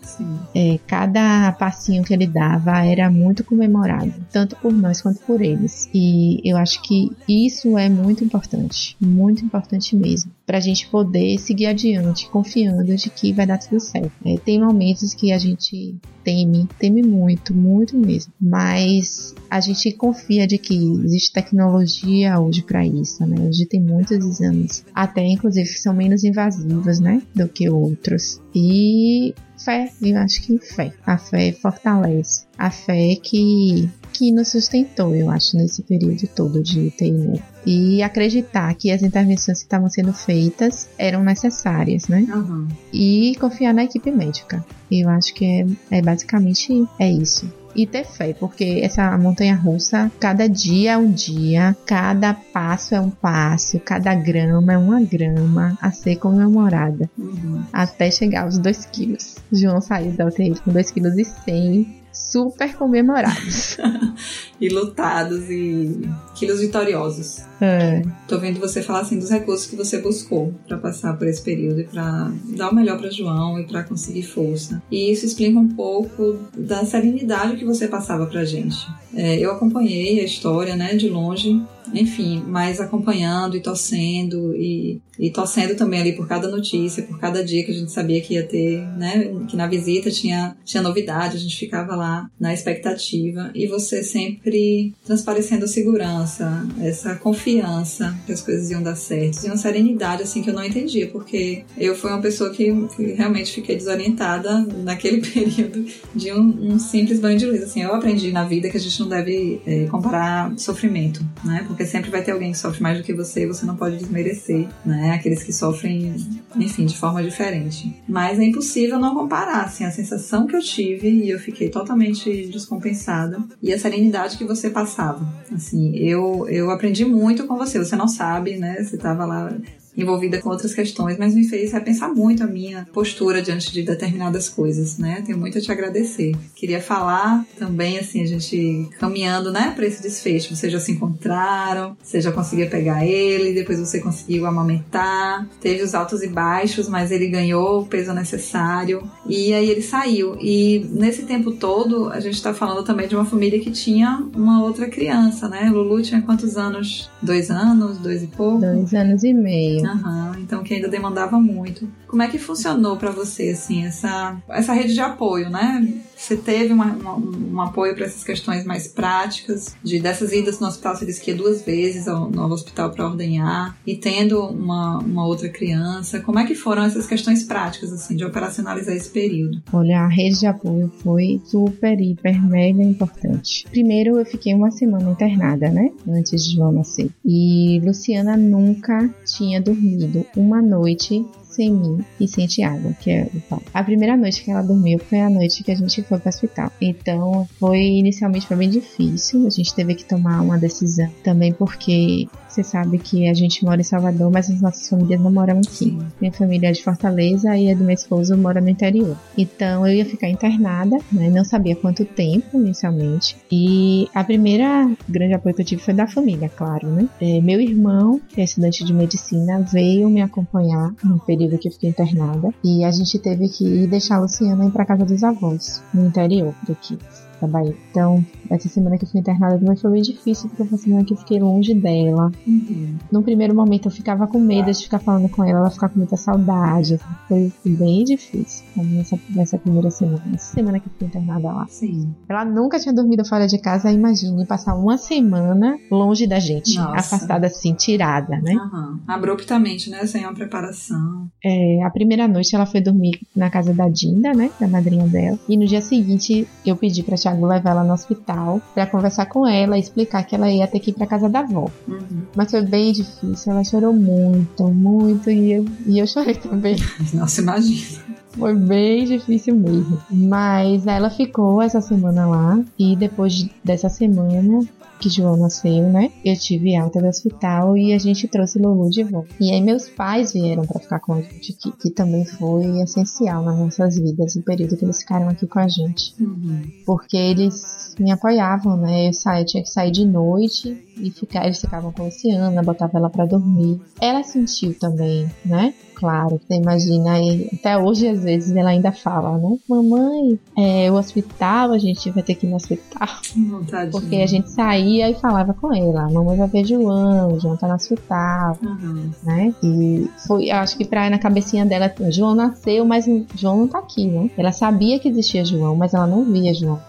É, cada passinho que ele dava era muito comemorado, tanto por nós quanto por eles. E eu acho que isso é muito importante, muito importante mesmo, para a gente poder seguir adiante, confiando de que vai dar tudo certo. É, tem momentos que a gente teme, teme muito, muito mesmo, mas a gente confia de que existe tecnologia hoje para isso, né? Hoje tem muitos exames, até inclusive que são menos invasivos, né, do que outros. E fé, eu acho que fé. A fé fortalece. A fé que que nos sustentou, eu acho, nesse período todo de UTI. Né? E acreditar que as intervenções que estavam sendo feitas eram necessárias, né? Uhum. E confiar na equipe médica. Eu acho que é, é basicamente é isso e ter fé, porque essa montanha russa, cada dia é um dia, cada passo é um passo, cada grama é uma grama a ser comemorada, uhum. até chegar aos 2 quilos. João saiu da UTI com 2 quilos e 100 super comemorados. e lutados e quilos vitoriosos. É. Tô vendo você falar assim dos recursos que você buscou para passar por esse período e para dar o melhor para João e para conseguir força. E isso explica um pouco da serenidade que você passava pra gente. É, eu acompanhei a história, né, de longe, enfim, mas acompanhando e torcendo e, e torcendo também ali por cada notícia, por cada dia que a gente sabia que ia ter, né, que na visita tinha, tinha novidade, a gente ficava lá na expectativa. E você sempre transparecendo segurança, essa confiança que as coisas iam dar certo. E uma serenidade assim que eu não entendia, porque eu fui uma pessoa que, realmente fiquei desorientada naquele período de um, um, simples banho de luz, assim, eu aprendi na vida que a gente não deve é, comparar sofrimento, né, porque sempre vai ter alguém que sofre mais do que você e você não pode desmerecer, né? Aqueles que sofrem, enfim, de forma diferente. Mas é impossível não comparar, assim, a sensação que eu tive e eu fiquei totalmente descompensada e a serenidade que você passava. Assim, eu, eu aprendi muito com você, você não sabe, né? Você tava lá envolvida com outras questões, mas me fez repensar muito a minha postura diante de determinadas coisas, né? Tenho muito a te agradecer. Queria falar também, assim, a gente caminhando, né, para esse desfecho. Vocês já se encontraram, você já conseguia pegar ele, depois você conseguiu amamentar, teve os altos e baixos, mas ele ganhou o peso necessário e aí ele saiu. E nesse tempo todo, a gente está falando também de uma família que tinha uma outra criança, né? Lulu tinha quantos anos? Dois anos, dois e pouco? Dois anos e meio. Uhum, então que ainda demandava muito. Como é que funcionou para você assim essa essa rede de apoio, né? Você teve uma, uma, um apoio para essas questões mais práticas, de dessas idas no hospital, você disse que ia duas vezes ao novo hospital para ordenhar, e tendo uma, uma outra criança, como é que foram essas questões práticas, assim, de operacionalizar esse período? Olha, a rede de apoio foi super, hiper, mega importante. Primeiro, eu fiquei uma semana internada, né, antes de João nascer, e Luciana nunca tinha dormido uma noite sem mim e sem Tiago, que é o pai. A primeira noite que ela dormiu foi a noite que a gente foi para o hospital. Então, foi inicialmente foi bem difícil. A gente teve que tomar uma decisão também porque você sabe que a gente mora em Salvador, mas as nossas famílias não moram aqui. Minha família é de Fortaleza e a do meu esposo mora no interior. Então eu ia ficar internada, né? Não sabia quanto tempo inicialmente. E a primeira grande apoio que eu tive foi da família, claro, né? É, meu irmão, que é estudante de medicina, veio me acompanhar no período que eu fiquei internada. E a gente teve que ir deixar a Luciana ir para casa dos avós, no interior daqui da Bahia. Então, essa semana que eu fui internada também foi bem difícil, porque foi uma semana que eu fiquei longe dela. Uhum. Num primeiro momento eu ficava com medo de ficar falando com ela, ela ficar com muita saudade. Foi bem difícil nessa, nessa primeira semana. Essa semana que eu fui internada lá. Sim. Ela nunca tinha dormido fora de casa, imagine passar uma semana longe da gente, Nossa. afastada assim, tirada, né? Uhum. Abruptamente, né? Sem uma preparação. É, a primeira noite ela foi dormir na casa da Dinda, né? Da madrinha dela. E no dia seguinte eu pedi pra Thiago levar ela no hospital para conversar com ela e explicar que ela ia ter que ir para casa da avó. Uhum. Mas foi bem difícil, ela chorou muito, muito e eu, e eu chorei também. Nossa, imagina. Foi bem difícil mesmo. Mas ela ficou essa semana lá e depois dessa semana que João nasceu, né? Eu tive alta do hospital e a gente trouxe Lulu de volta. E aí meus pais vieram para ficar com a gente, que, que, também foi essencial nas nossas vidas, o período que eles ficaram aqui com a gente. Uhum. Porque eles me apoiavam, né? Eu, saía, eu tinha que sair de noite e ficar, eles ficavam com a Luciana, botava ela para dormir. Ela sentiu também, né? Claro, você imagina, e até hoje às vezes ela ainda fala, né? Mamãe, é, o hospital, a gente vai ter que ir no hospital. Vontade. Porque a gente saía e falava com ela, mamãe vai ver João, o João tá no hospital, uhum. né? E foi, acho que pra na cabecinha dela, João nasceu, mas João não tá aqui, né? Ela sabia que existia João, mas ela não via João.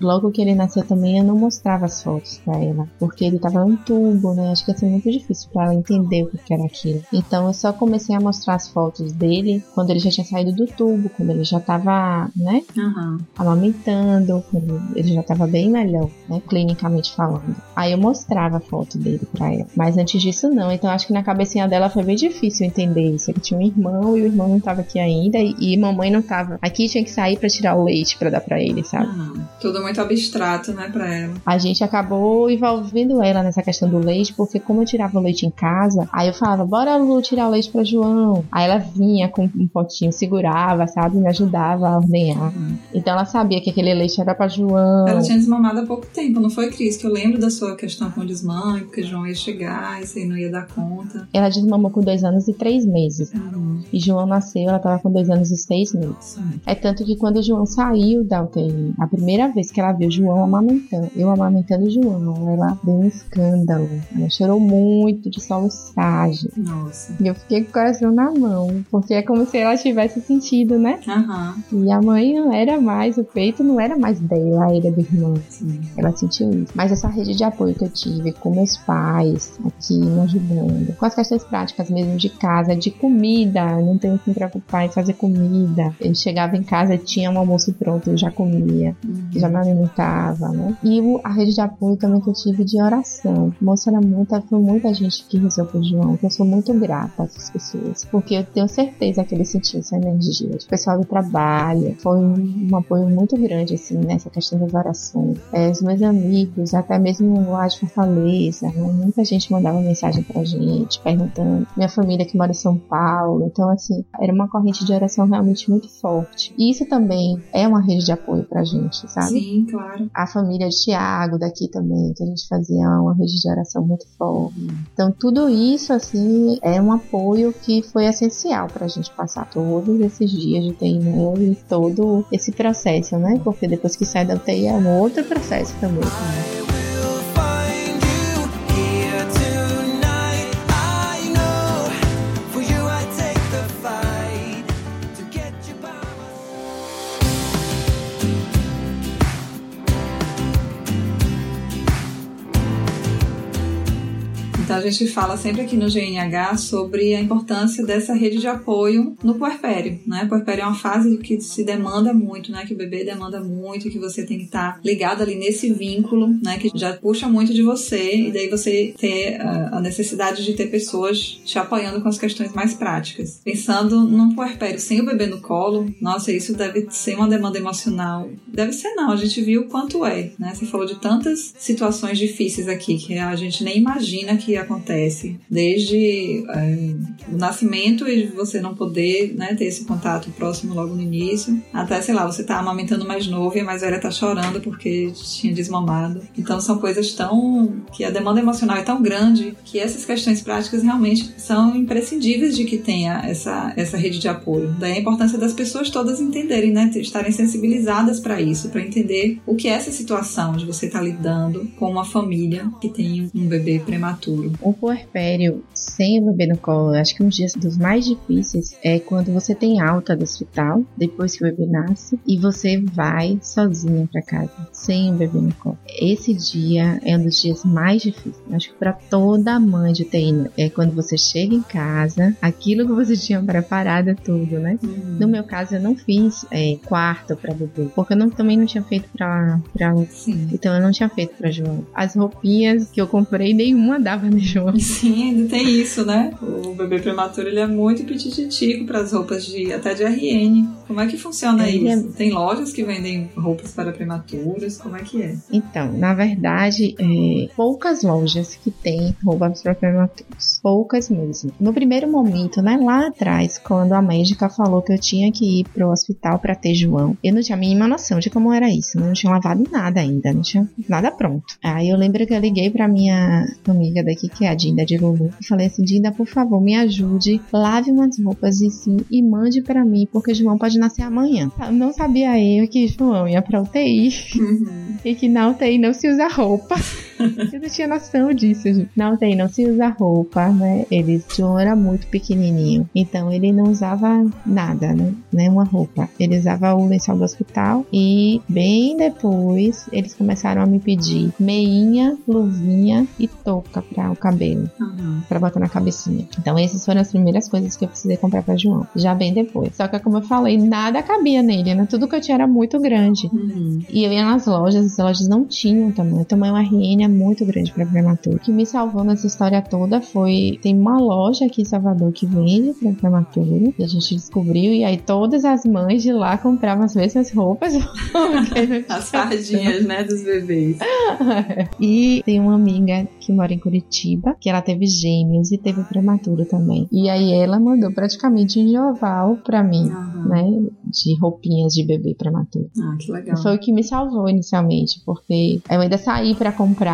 Logo que ele nasceu também, eu não mostrava as fotos pra ela, porque ele tava no tubo, né? Acho que ia ser muito difícil para ela entender o que era aquilo. Então eu só comecei a mostrar as fotos dele quando ele já tinha saído do tubo, quando ele já tava, né? Uhum. Amamentando, quando ele já tava bem melhor, né? Clinicamente falando. Aí eu mostrava a foto dele pra ela. Mas antes disso, não. Então acho que na cabecinha dela foi bem difícil entender isso. Ele tinha um irmão e o irmão não tava aqui ainda e, e mamãe não tava. Aqui tinha que sair para tirar o leite para dar para ele, sabe? Uhum. Tudo muito abstrato, né, pra ela. A gente acabou envolvendo ela nessa questão do leite, porque como eu tirava o leite em casa, aí eu falava, bora Lu tirar o leite pra João. Aí ela vinha com um potinho, segurava, sabe, me ajudava a ordenhar. Uhum. Então ela sabia que aquele leite era pra João. Ela tinha desmamado há pouco tempo, não foi, Cris? Que eu lembro da sua questão com o desmame, porque João ia chegar e você não ia dar conta. Ela desmamou com dois anos e três meses. Uhum. E João nasceu, ela tava com dois anos e seis meses. É tanto que quando o João saiu da UTI, a primeira vez que ela viu João amamentando, eu amamentando João, ela deu um escândalo. Ela chorou muito de soluçagem. Nossa. E eu fiquei com o coração na mão, porque é como se ela tivesse sentido, né? Uhum. E a mãe não era mais, o peito não era mais dela, era do irmão. Sim. Ela sentiu isso. Mas essa rede de apoio que eu tive com meus pais aqui me ajudando, com as questões práticas mesmo de casa, de comida, não tenho que me preocupar em fazer comida. Eu chegava em casa, tinha um almoço pronto, eu já comia, uhum. Já me alimentava, né? E a rede de apoio também que eu tive de oração. Moça, muita, foi muita gente que rezou por João, que eu sou muito grata a essas pessoas, porque eu tenho certeza que ele sentiu essa energia. O pessoal do trabalho, foi um, um apoio muito grande, assim, nessa questão das orações. É, os meus amigos, até mesmo lá de Fortaleza, né? muita gente mandava mensagem pra gente, perguntando. Minha família que mora em São Paulo, então, assim, era uma corrente de oração realmente muito forte. E isso também é uma rede de apoio pra gente, sabe? Sim, claro. A família de Tiago daqui também, que a gente fazia uma rede de oração muito forte. Então, tudo isso, assim, é um apoio que foi essencial pra gente passar todos esses dias de TI e todo esse processo, né? Porque depois que sai da UTI é um outro processo também. Né? Gente fala sempre aqui no GNH sobre a importância dessa rede de apoio no puerpério, né? Puerpério é uma fase que se demanda muito, né? Que o bebê demanda muito, que você tem que estar ligado ali nesse vínculo, né? Que já puxa muito de você e daí você ter a necessidade de ter pessoas te apoiando com as questões mais práticas. Pensando num puerpério sem o bebê no colo, nossa, isso deve ser uma demanda emocional. Deve ser não, a gente viu o quanto é, né? Você falou de tantas situações difíceis aqui que a gente nem imagina que acontece. Desde é, o nascimento e você não poder né, ter esse contato próximo logo no início, até, sei lá, você tá amamentando mais novo e a mais velha tá chorando porque tinha desmamado. Então são coisas tão. que a demanda emocional é tão grande que essas questões práticas realmente são imprescindíveis de que tenha essa, essa rede de apoio. Daí a importância das pessoas todas entenderem, né? Estarem sensibilizadas para isso, para entender o que é essa situação de você estar tá lidando com uma família que tem um bebê prematuro. O puerpério sem o bebê no colo, acho que um dia dos mais difíceis é quando você tem alta do hospital, depois que o bebê nasce, e você vai sozinha para casa, sem o bebê no colo. Esse dia é um dos dias mais difíceis. Acho que para toda mãe de TI é quando você chega em casa, aquilo que você tinha preparado é tudo, né? Uhum. No meu caso, eu não fiz é, quarto para bebê, porque eu não, também não tinha feito para para então eu não tinha feito para João. As roupinhas que eu comprei nenhuma dava no João. Sim, ainda tem isso, né? O bebê prematuro ele é muito petititico para as roupas de até de RN. Como é que funciona ele isso? É... Tem lojas que vendem roupas para prematuros? Como é que é? Então, na verdade, é, poucas lojas que têm roupas para prematuros. Poucas mesmo. No primeiro momento, né, lá atrás, quando a médica falou que eu tinha que ir pro hospital para ter João, eu não tinha a mínima noção de como era isso. Né? Não tinha lavado nada ainda, não tinha nada pronto. Aí eu lembro que eu liguei pra minha amiga daqui, que é a Dinda de Lulu, e falei assim: Dinda, por favor, me ajude, lave umas roupas e sim, e mande para mim, porque João pode nascer amanhã. Não sabia eu que João ia pra UTI uhum. e que na UTI não se usa roupa. eu não tinha noção disso, gente. Na UTI não se usa roupa, né? Ele, João era muito pequenininho, então ele não usava nada, né? Nem uma roupa. Ele usava o lençol do hospital e bem depois eles começaram a me pedir meinha, luvinha e touca para o cabelo, uhum. para botar na cabecinha. Então essas foram as primeiras coisas que eu precisei comprar para João. Já bem depois. Só que como eu falei, nada cabia nele, né? Tudo que eu tinha era muito grande. Uhum. E eu ia nas lojas, as lojas não tinham tamanho. Tamanho RN é muito grande para prematuro. O que me salvou nessa história toda foi tem uma loja aqui em Salvador que vende para prematuro, que a gente descobriu e aí todas as mães de lá compravam as mesmas roupas. as fardinhas, né, dos bebês. e tem uma amiga que mora em Curitiba, que ela teve gêmeos e teve prematuro também. E aí ela mandou praticamente enjoval para mim, uhum. né, de roupinhas de bebê prematuro. Ah, que legal. Foi o que me salvou inicialmente, porque eu ainda saí para comprar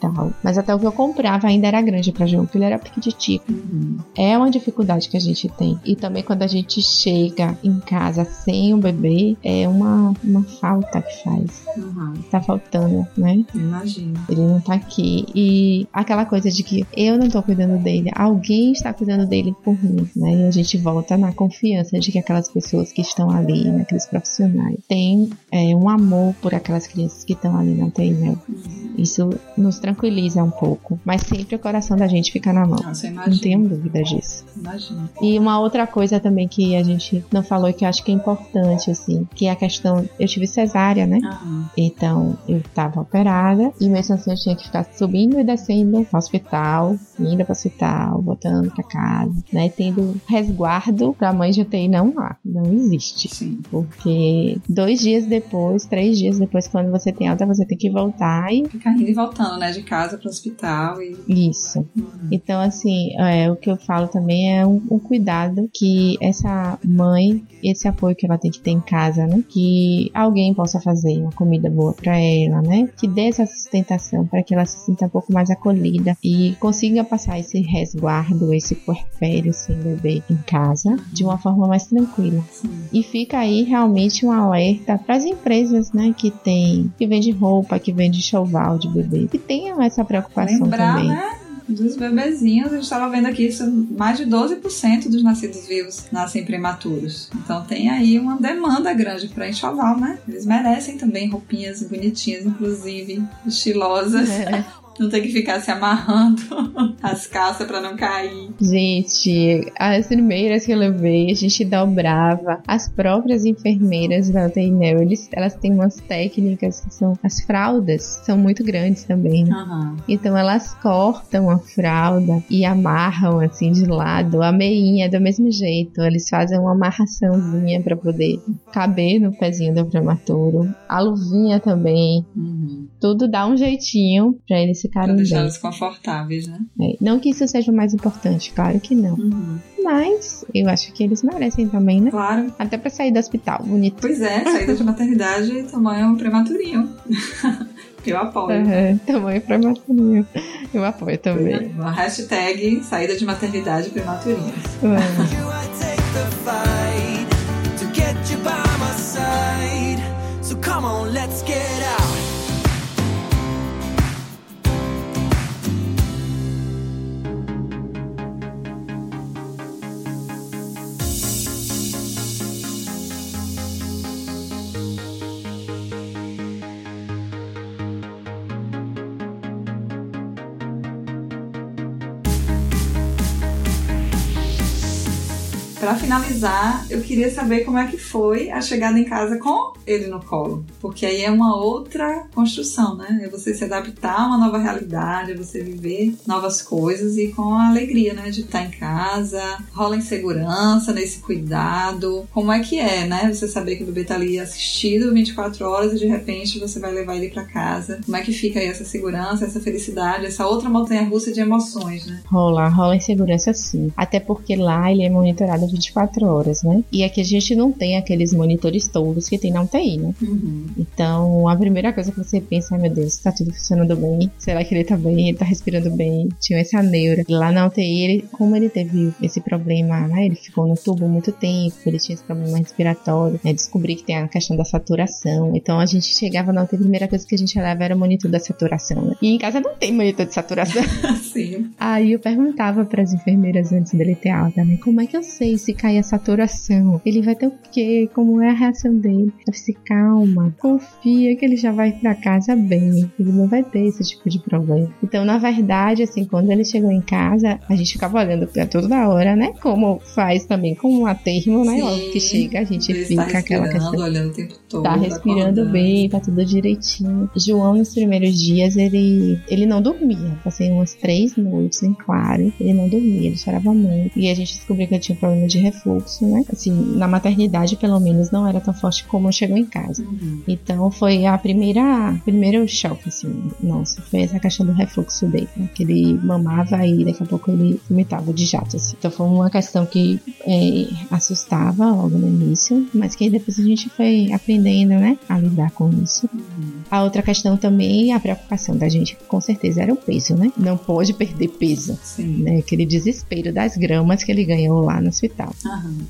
tal, mas até o que eu comprava ainda era grande para João, porque ele era pequititico. Uhum. É uma dificuldade que a gente tem. E também quando a gente chega em casa sem o bebê, é uma, uma falta que faz. Uhum. Tá faltando, né? Imagina. Ele não tá aqui. E aquela coisa de que eu não tô cuidando dele, alguém está cuidando dele por mim, né? E a gente volta na confiança de que aquelas pessoas que estão ali, né, aqueles profissionais, têm é, um amor por aquelas crianças que estão ali na né? Uhum. Isso nos tranquiliza um pouco. Mas sempre o coração da gente fica na mão. Nossa, não tenho dúvida disso. Imagina. E uma outra coisa também que a gente não falou e que eu acho que é importante, assim, que é a questão. Eu tive cesárea, né? Uhum. Então eu tava operada e mesmo assim eu tinha que ficar subindo e descendo no hospital, indo para o hospital, voltando para casa, né? Tendo resguardo pra mãe de UTI não há, não existe. Sim. Porque dois dias depois, três dias depois, quando você tem alta, você tem que voltar e. Ficar indo e voltando, né? De casa para o hospital e. Isso. Uhum. Então, assim, é, o que eu falo também é um, um cuidado que essa mãe, esse apoio que ela tem que ter em casa, né? Que alguém possa fazer uma comida boa para ela, né? Que dê essa sustentação para que ela se sinta um pouco mais acolhida e consiga passar esse resguardo, esse puerpério sem bebê em casa de uma forma mais tranquila. Sim. E fica aí realmente um alerta para as empresas, né, que tem que vende roupa, que vende choval de bebê, que tenham essa preocupação Lembrar, também. Né? dos bebezinhos, a gente estava vendo aqui, mais de 12% dos nascidos vivos nascem prematuros. Então tem aí uma demanda grande para enxoval, né? Eles merecem também roupinhas bonitinhas, inclusive estilosas. É. Não tem que ficar se amarrando as calças para não cair. Gente, as primeiras que eu levei, a gente dobrava. As próprias enfermeiras da UTI eles, elas têm umas técnicas que são. As fraldas são muito grandes também, né? Uhum. Então elas cortam a fralda e amarram assim de lado. A meinha do mesmo jeito. Eles fazem uma amarraçãozinha para poder caber no pezinho do prematuro. A luvinha também. Uhum. Tudo dá um jeitinho para eles ficarem deixar bem. eles confortáveis, né? É, Não que isso seja o mais importante, claro que não. Uhum. Mas eu acho que eles merecem também, né? Claro. Até pra sair do hospital, bonito. Pois é, saída de maternidade, tamanho prematurinho. Eu apoio. Uhum, tamanho prematurinho. Eu apoio também. Uma hashtag saída de maternidade prematurinha. Side. So come on, let's get out. Pra finalizar, eu queria saber como é que foi a chegada em casa com ele no colo. Porque aí é uma outra construção, né? É você se adaptar a uma nova realidade, é você viver novas coisas e com a alegria, né? De estar em casa, rola insegurança nesse cuidado. Como é que é, né? Você saber que o bebê tá ali assistido 24 horas e de repente você vai levar ele pra casa. Como é que fica aí essa segurança, essa felicidade, essa outra montanha russa de emoções, né? Rola, rola insegurança sim. Até porque lá ele é monitorado 24 horas, né? E aqui a gente não tem aqueles monitores todos que tem na UTI, né? Uhum. Então, a primeira coisa que você pensa, ai meu Deus, tá tudo funcionando bem? Será que ele tá bem? Ele tá respirando bem? Tinha essa neura. E lá na UTI, ele, como ele teve esse problema, né? Ele ficou no tubo muito tempo, ele tinha esse problema respiratório, né? Descobri que tem a questão da saturação. Então, a gente chegava na UTI, a primeira coisa que a gente leva era o monitor da saturação, né? E em casa não tem monitor de saturação. Sim. Aí eu perguntava para as enfermeiras antes dele ter alta, né? Como é que eu sei se cai a saturação? Ele vai ter o quê? Como é a reação dele? Eu disse, calma, confia que ele já vai para casa bem. Ele não vai ter esse tipo de problema. Então, na verdade, assim, quando ele chegou em casa, a gente ficava olhando pra toda hora, né? Como faz também com um atermo, né? Logo que chega, a gente Ele fica tá aquela questão. olhando o tempo Tá respirando acordando. bem, tá tudo direitinho. João, nos primeiros dias, ele, ele não dormia. Passei umas três noites em claro. Ele não dormia, ele chorava muito. E a gente descobriu que ele tinha problema de refluxo, né? Assim, na maternidade, pelo menos, não era tão forte como chegou em casa. Uhum. Então foi a primeira, primeiro choque, assim, nossa, foi essa questão do refluxo dele, né? que ele mamava e daqui a pouco ele vomitava de jato, assim. Então foi uma questão que é, assustava logo no início, mas que depois a gente foi aprendendo, né, a lidar com isso. A outra questão também, a preocupação da gente, com certeza, era o peso, né? Não pode perder peso, Sim. né? Aquele desespero das gramas que ele ganhou lá no hospital.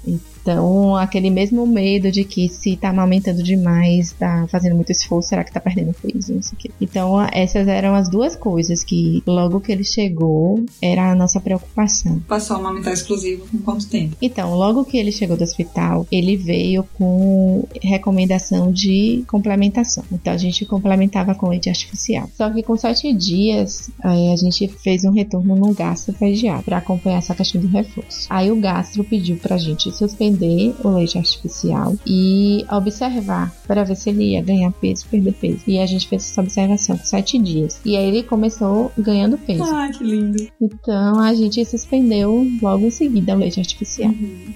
Então, aquele mesmo medo de que se tá amamentando demais, tá fazendo muito esforço, será que tá perdendo peso? Então, essas eram as duas coisas que, logo que ele chegou, era a nossa preocupação. Passou a amamentar exclusivo com quanto tempo? Então, logo que ele chegou do hospital, ele veio com recomendação de complementação. Então, a gente complementava com leite artificial. Só que com sete dias, a gente fez um retorno no gastro pediátrico para acompanhar essa questão do refluxo. Aí o gastro pediu pra gente suspender o leite artificial e observar para ver se ele ia ganhar peso, perder peso. E a gente fez essa observação com sete dias. E aí ele começou ganhando peso. Ai, que lindo. Então a gente suspendeu logo em seguida o leite artificial.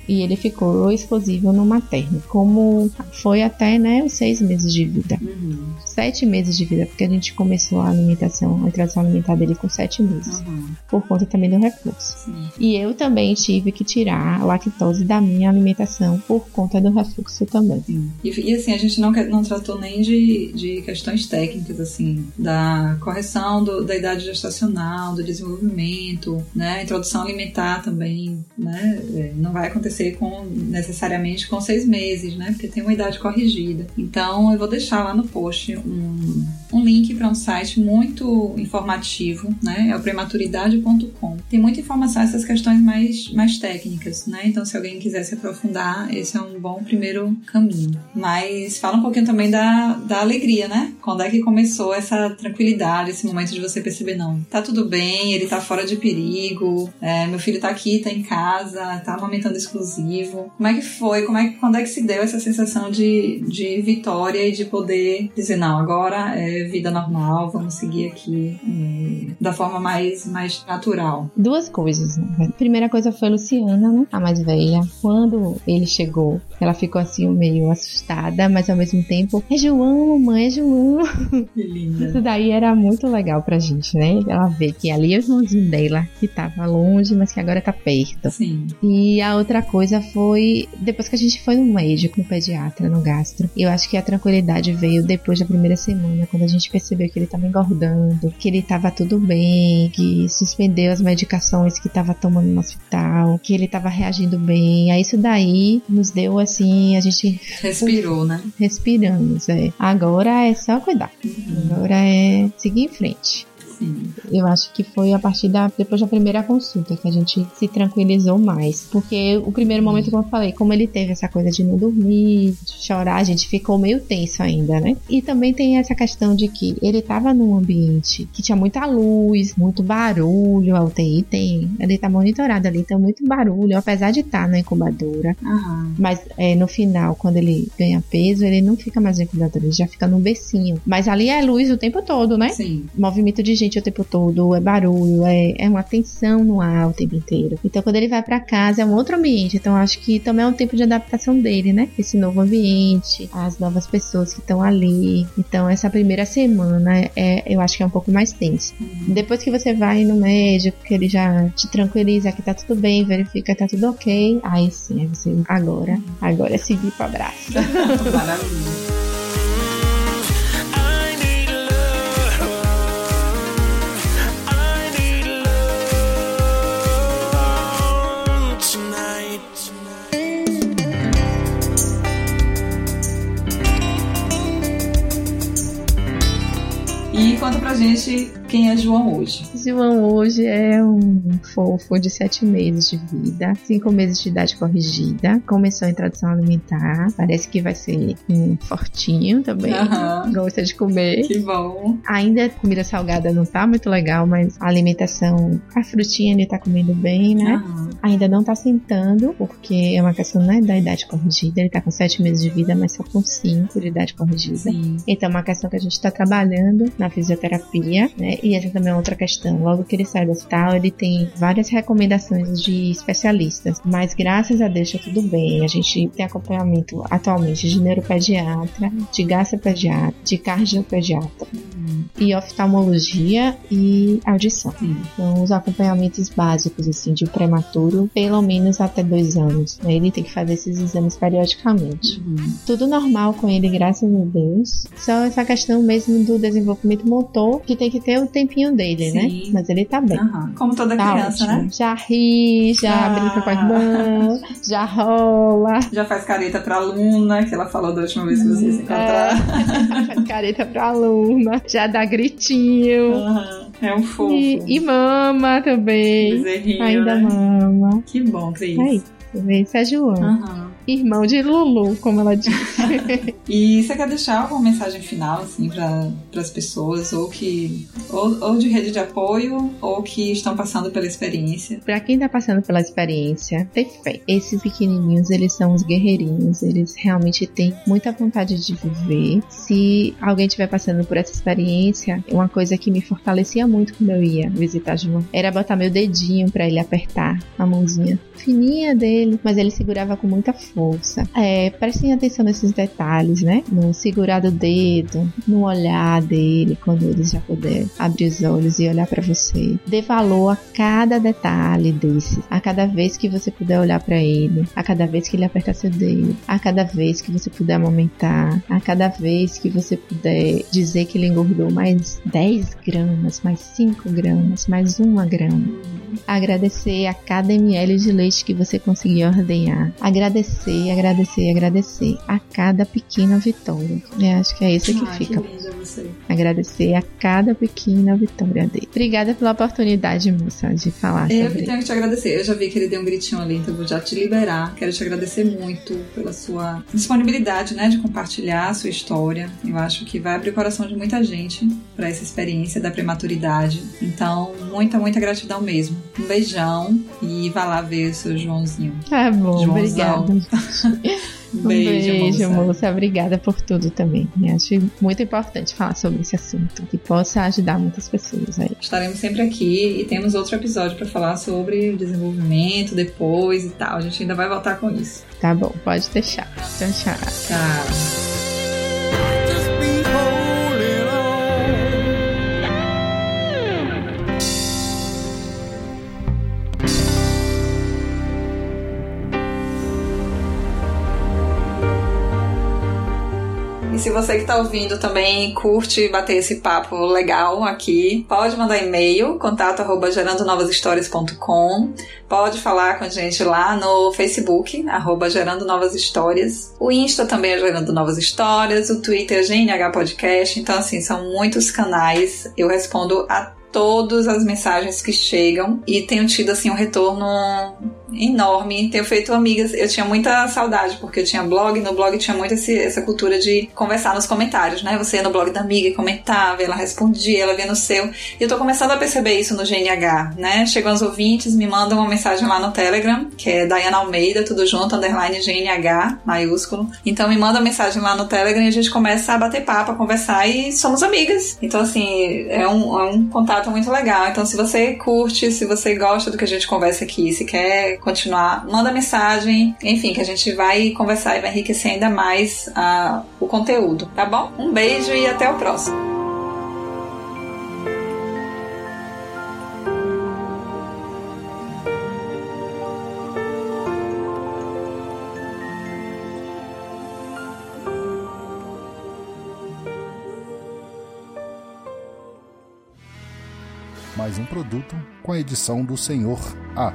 E ele ficou exclusivo no materno. Como foi até né, os seis meses de vida. Uhum. Sete meses de vida, porque a gente começou a alimentação, a introdução alimentar dele com sete meses. Uhum. Por conta também do refluxo. Sim. E eu também tive que tirar a lactose da minha alimentação por conta do refluxo também. E, e, assim, a gente não, não tratou nem de, de questões técnicas, assim, da correção do- da idade gestacional, do desenvolvimento, né? A introdução alimentar também, né? É, Não vai acontecer com, necessariamente com seis meses, né? Porque tem uma idade corrigida. Então, eu vou deixar lá no post um, um link para um site muito informativo, né? É o prematuridade.com. Tem muita informação essas questões mais, mais técnicas, né? Então, se alguém quiser se aprofundar, esse é um bom primeiro caminho. Mas fala um pouquinho também da, da alegria, né? Quando é que começou essa tranquilidade, esse momento de você perceber, não, tá tudo bem, ele tá fora de perigo, é, meu filho tá aqui, tá em casa, tá amamentando exclusivo. Como é que foi? Como é, quando é que se deu essa sensação de, de vitória e de poder dizer, não, agora é vida normal, vamos seguir aqui é, da forma mais, mais natural? Duas coisas. Né? A primeira coisa foi a Luciana, né? a mais velha. Quando ele chegou, ela ficou assim meio assustada, mas ao mesmo tempo, é João, mãe, é João. Que linda. Isso daí era muito legal pra gente, né? Ela vê que ali é o irmãozinho dela, que tava longe, mas que agora tá perto. Sim. E a outra coisa foi depois que a gente foi no médico, no pediatra, no gastro. Eu acho que a tranquilidade veio depois da primeira semana, quando a gente percebeu que ele tava engordando, que ele tava tudo bem, que suspendeu as medicações que tava tomando no hospital, que ele tava reagindo bem. Aí isso daí nos deu assim, a gente Respirou, né? respiramos, é. Agora é só cuidar. Agora é seguir em frente. Eu acho que foi a partir da depois da primeira consulta que a gente se tranquilizou mais, porque o primeiro momento como eu falei, como ele teve essa coisa de não dormir, de chorar, a gente ficou meio tenso ainda, né? E também tem essa questão de que ele tava num ambiente que tinha muita luz, muito barulho, a UTI tem, ele tá monitorado ali, então muito barulho, apesar de estar na incubadora, mas é, no final, quando ele ganha peso, ele não fica mais no incubador, ele já fica no bercinho. Mas ali é luz o tempo todo, né? Sim. movimento de gente o tempo todo, é barulho, é, é uma tensão no ar o tempo inteiro. Então, quando ele vai pra casa, é um outro ambiente. Então, acho que também é um tempo de adaptação dele, né? Esse novo ambiente, as novas pessoas que estão ali. Então, essa primeira semana, é, eu acho que é um pouco mais tenso. Depois que você vai no médico, que ele já te tranquiliza que tá tudo bem, verifica que tá tudo ok, aí sim, aí você, agora, agora é seguir pro abraço. Maravilha. Conta pra gente quem é João hoje. João hoje é um fofo de 7 meses de vida, 5 meses de idade corrigida, começou a introdução alimentar, parece que vai ser um fortinho também, Aham. gosta de comer. Que bom. Ainda comida salgada não tá muito legal, mas a alimentação, a frutinha ele tá comendo bem, né? Aham. Ainda não tá sentando, porque é uma questão né, da idade corrigida, ele tá com 7 meses de vida, mas só com 5 de idade corrigida. Sim. Então, é uma questão que a gente está trabalhando na fisioterapia, né? E essa também é outra questão. Logo que ele sai do hospital, ele tem várias recomendações de especialistas, mas graças a Deus tá tudo bem. A gente tem acompanhamento atualmente de neuropediatra, de gastropediatra, de cardiopediatra e oftalmologia e audição. Sim. Então, os acompanhamentos básicos, assim, de prematuro, pelo menos até dois anos. né? Ele tem que fazer esses exames periodicamente. Uhum. Tudo normal com ele, graças a Deus. Só essa questão mesmo do desenvolvimento motor, que tem que ter o tempinho dele, né? Mas ele tá bem. Aham. Como toda Tá criança, ótimo. né? Já ri, já Ah. brinca com a irmã, já rola. Já faz careta pra aluna, que ela falou da última vez que vocês se encontraram. É, faz careta pra aluna, já dá gritinho. Aham. É um fofo. E, e mama também. Bezerrinho, Ainda né? mama. Que bom, Cris. Aí, esse é João. Aham. Irmão de Lulu, como ela disse. E você quer deixar alguma mensagem final, assim, para as pessoas, ou que. Ou, ou de rede de apoio, ou que estão passando pela experiência? Pra quem tá passando pela experiência, ter fé. Esses pequenininhos, eles são os guerreirinhos, eles realmente têm muita vontade de viver. Se alguém estiver passando por essa experiência, uma coisa que me fortalecia muito quando eu ia visitar João era botar meu dedinho pra ele apertar a mãozinha fininha dele, mas ele segurava com muita força. É, prestem atenção nesses detalhes, né? No segurar do dedo, no olhar dele, quando ele já puder abrir os olhos e olhar pra você. Dê valor a cada detalhe desse, a cada vez que você puder olhar pra ele, a cada vez que ele apertar seu dedo, a cada vez que você puder amamentar, a cada vez que você puder dizer que ele engordou mais 10 gramas, mais 5 gramas, mais 1 grama. Agradecer a cada ml de leite que você conseguiu ordenhar. Agradecer, agradecer, agradecer a cada pequena vitória. Eu acho que é isso que Ai, fica. Que. Agradecer a cada pequena vitória dele. Obrigada pela oportunidade, moça, de falar Eu que sobre tenho que te agradecer. Eu já vi que ele deu um gritinho ali, então eu vou já te liberar. Quero te agradecer muito pela sua disponibilidade, né, de compartilhar a sua história. Eu acho que vai abrir o coração de muita gente para essa experiência da prematuridade. Então, muita, muita gratidão mesmo. Um beijão e vá lá ver o seu Joãozinho. Tá bom, Joãozão. obrigada. Um beijo, beijo, moça. moça. Obrigada por tudo também. Eu acho muito importante falar sobre esse assunto que possa ajudar muitas pessoas aí. Estaremos sempre aqui e temos outro episódio para falar sobre desenvolvimento depois e tal. A gente ainda vai voltar com isso. Tá bom, pode deixar. Tchau, tchau. Tchau. Se você que está ouvindo também curte bater esse papo legal aqui, pode mandar e-mail, contato arroba gerandonovashistórias.com. Pode falar com a gente lá no Facebook, arroba Gerando Novas Histórias. O Insta também é Gerando Novas Histórias, o Twitter é GNH Podcast. Então, assim, são muitos canais. Eu respondo a todas as mensagens que chegam e tenho tido assim um retorno enorme. Tenho feito amigas. Eu tinha muita saudade porque eu tinha blog, no blog tinha muito esse- essa cultura de conversar nos comentários, né? Você ia no blog da amiga comentava, ela respondia, ela via no seu. E eu tô começando a perceber isso no GNH, né? Chegam os ouvintes, me mandam uma mensagem lá no Telegram, que é Dayana Almeida, tudo junto, underline GNH, maiúsculo. Então me manda mensagem lá no Telegram e a gente começa a bater papo, a conversar e somos amigas. Então, assim, é um, é um contato muito legal. Então, se você curte, se você gosta do que a gente conversa aqui, se quer continuar, manda mensagem. Enfim, que a gente vai conversar e vai enriquecer ainda mais ah, o conteúdo, tá bom? Um beijo e até o próximo. adulto, com a edição do Senhor A.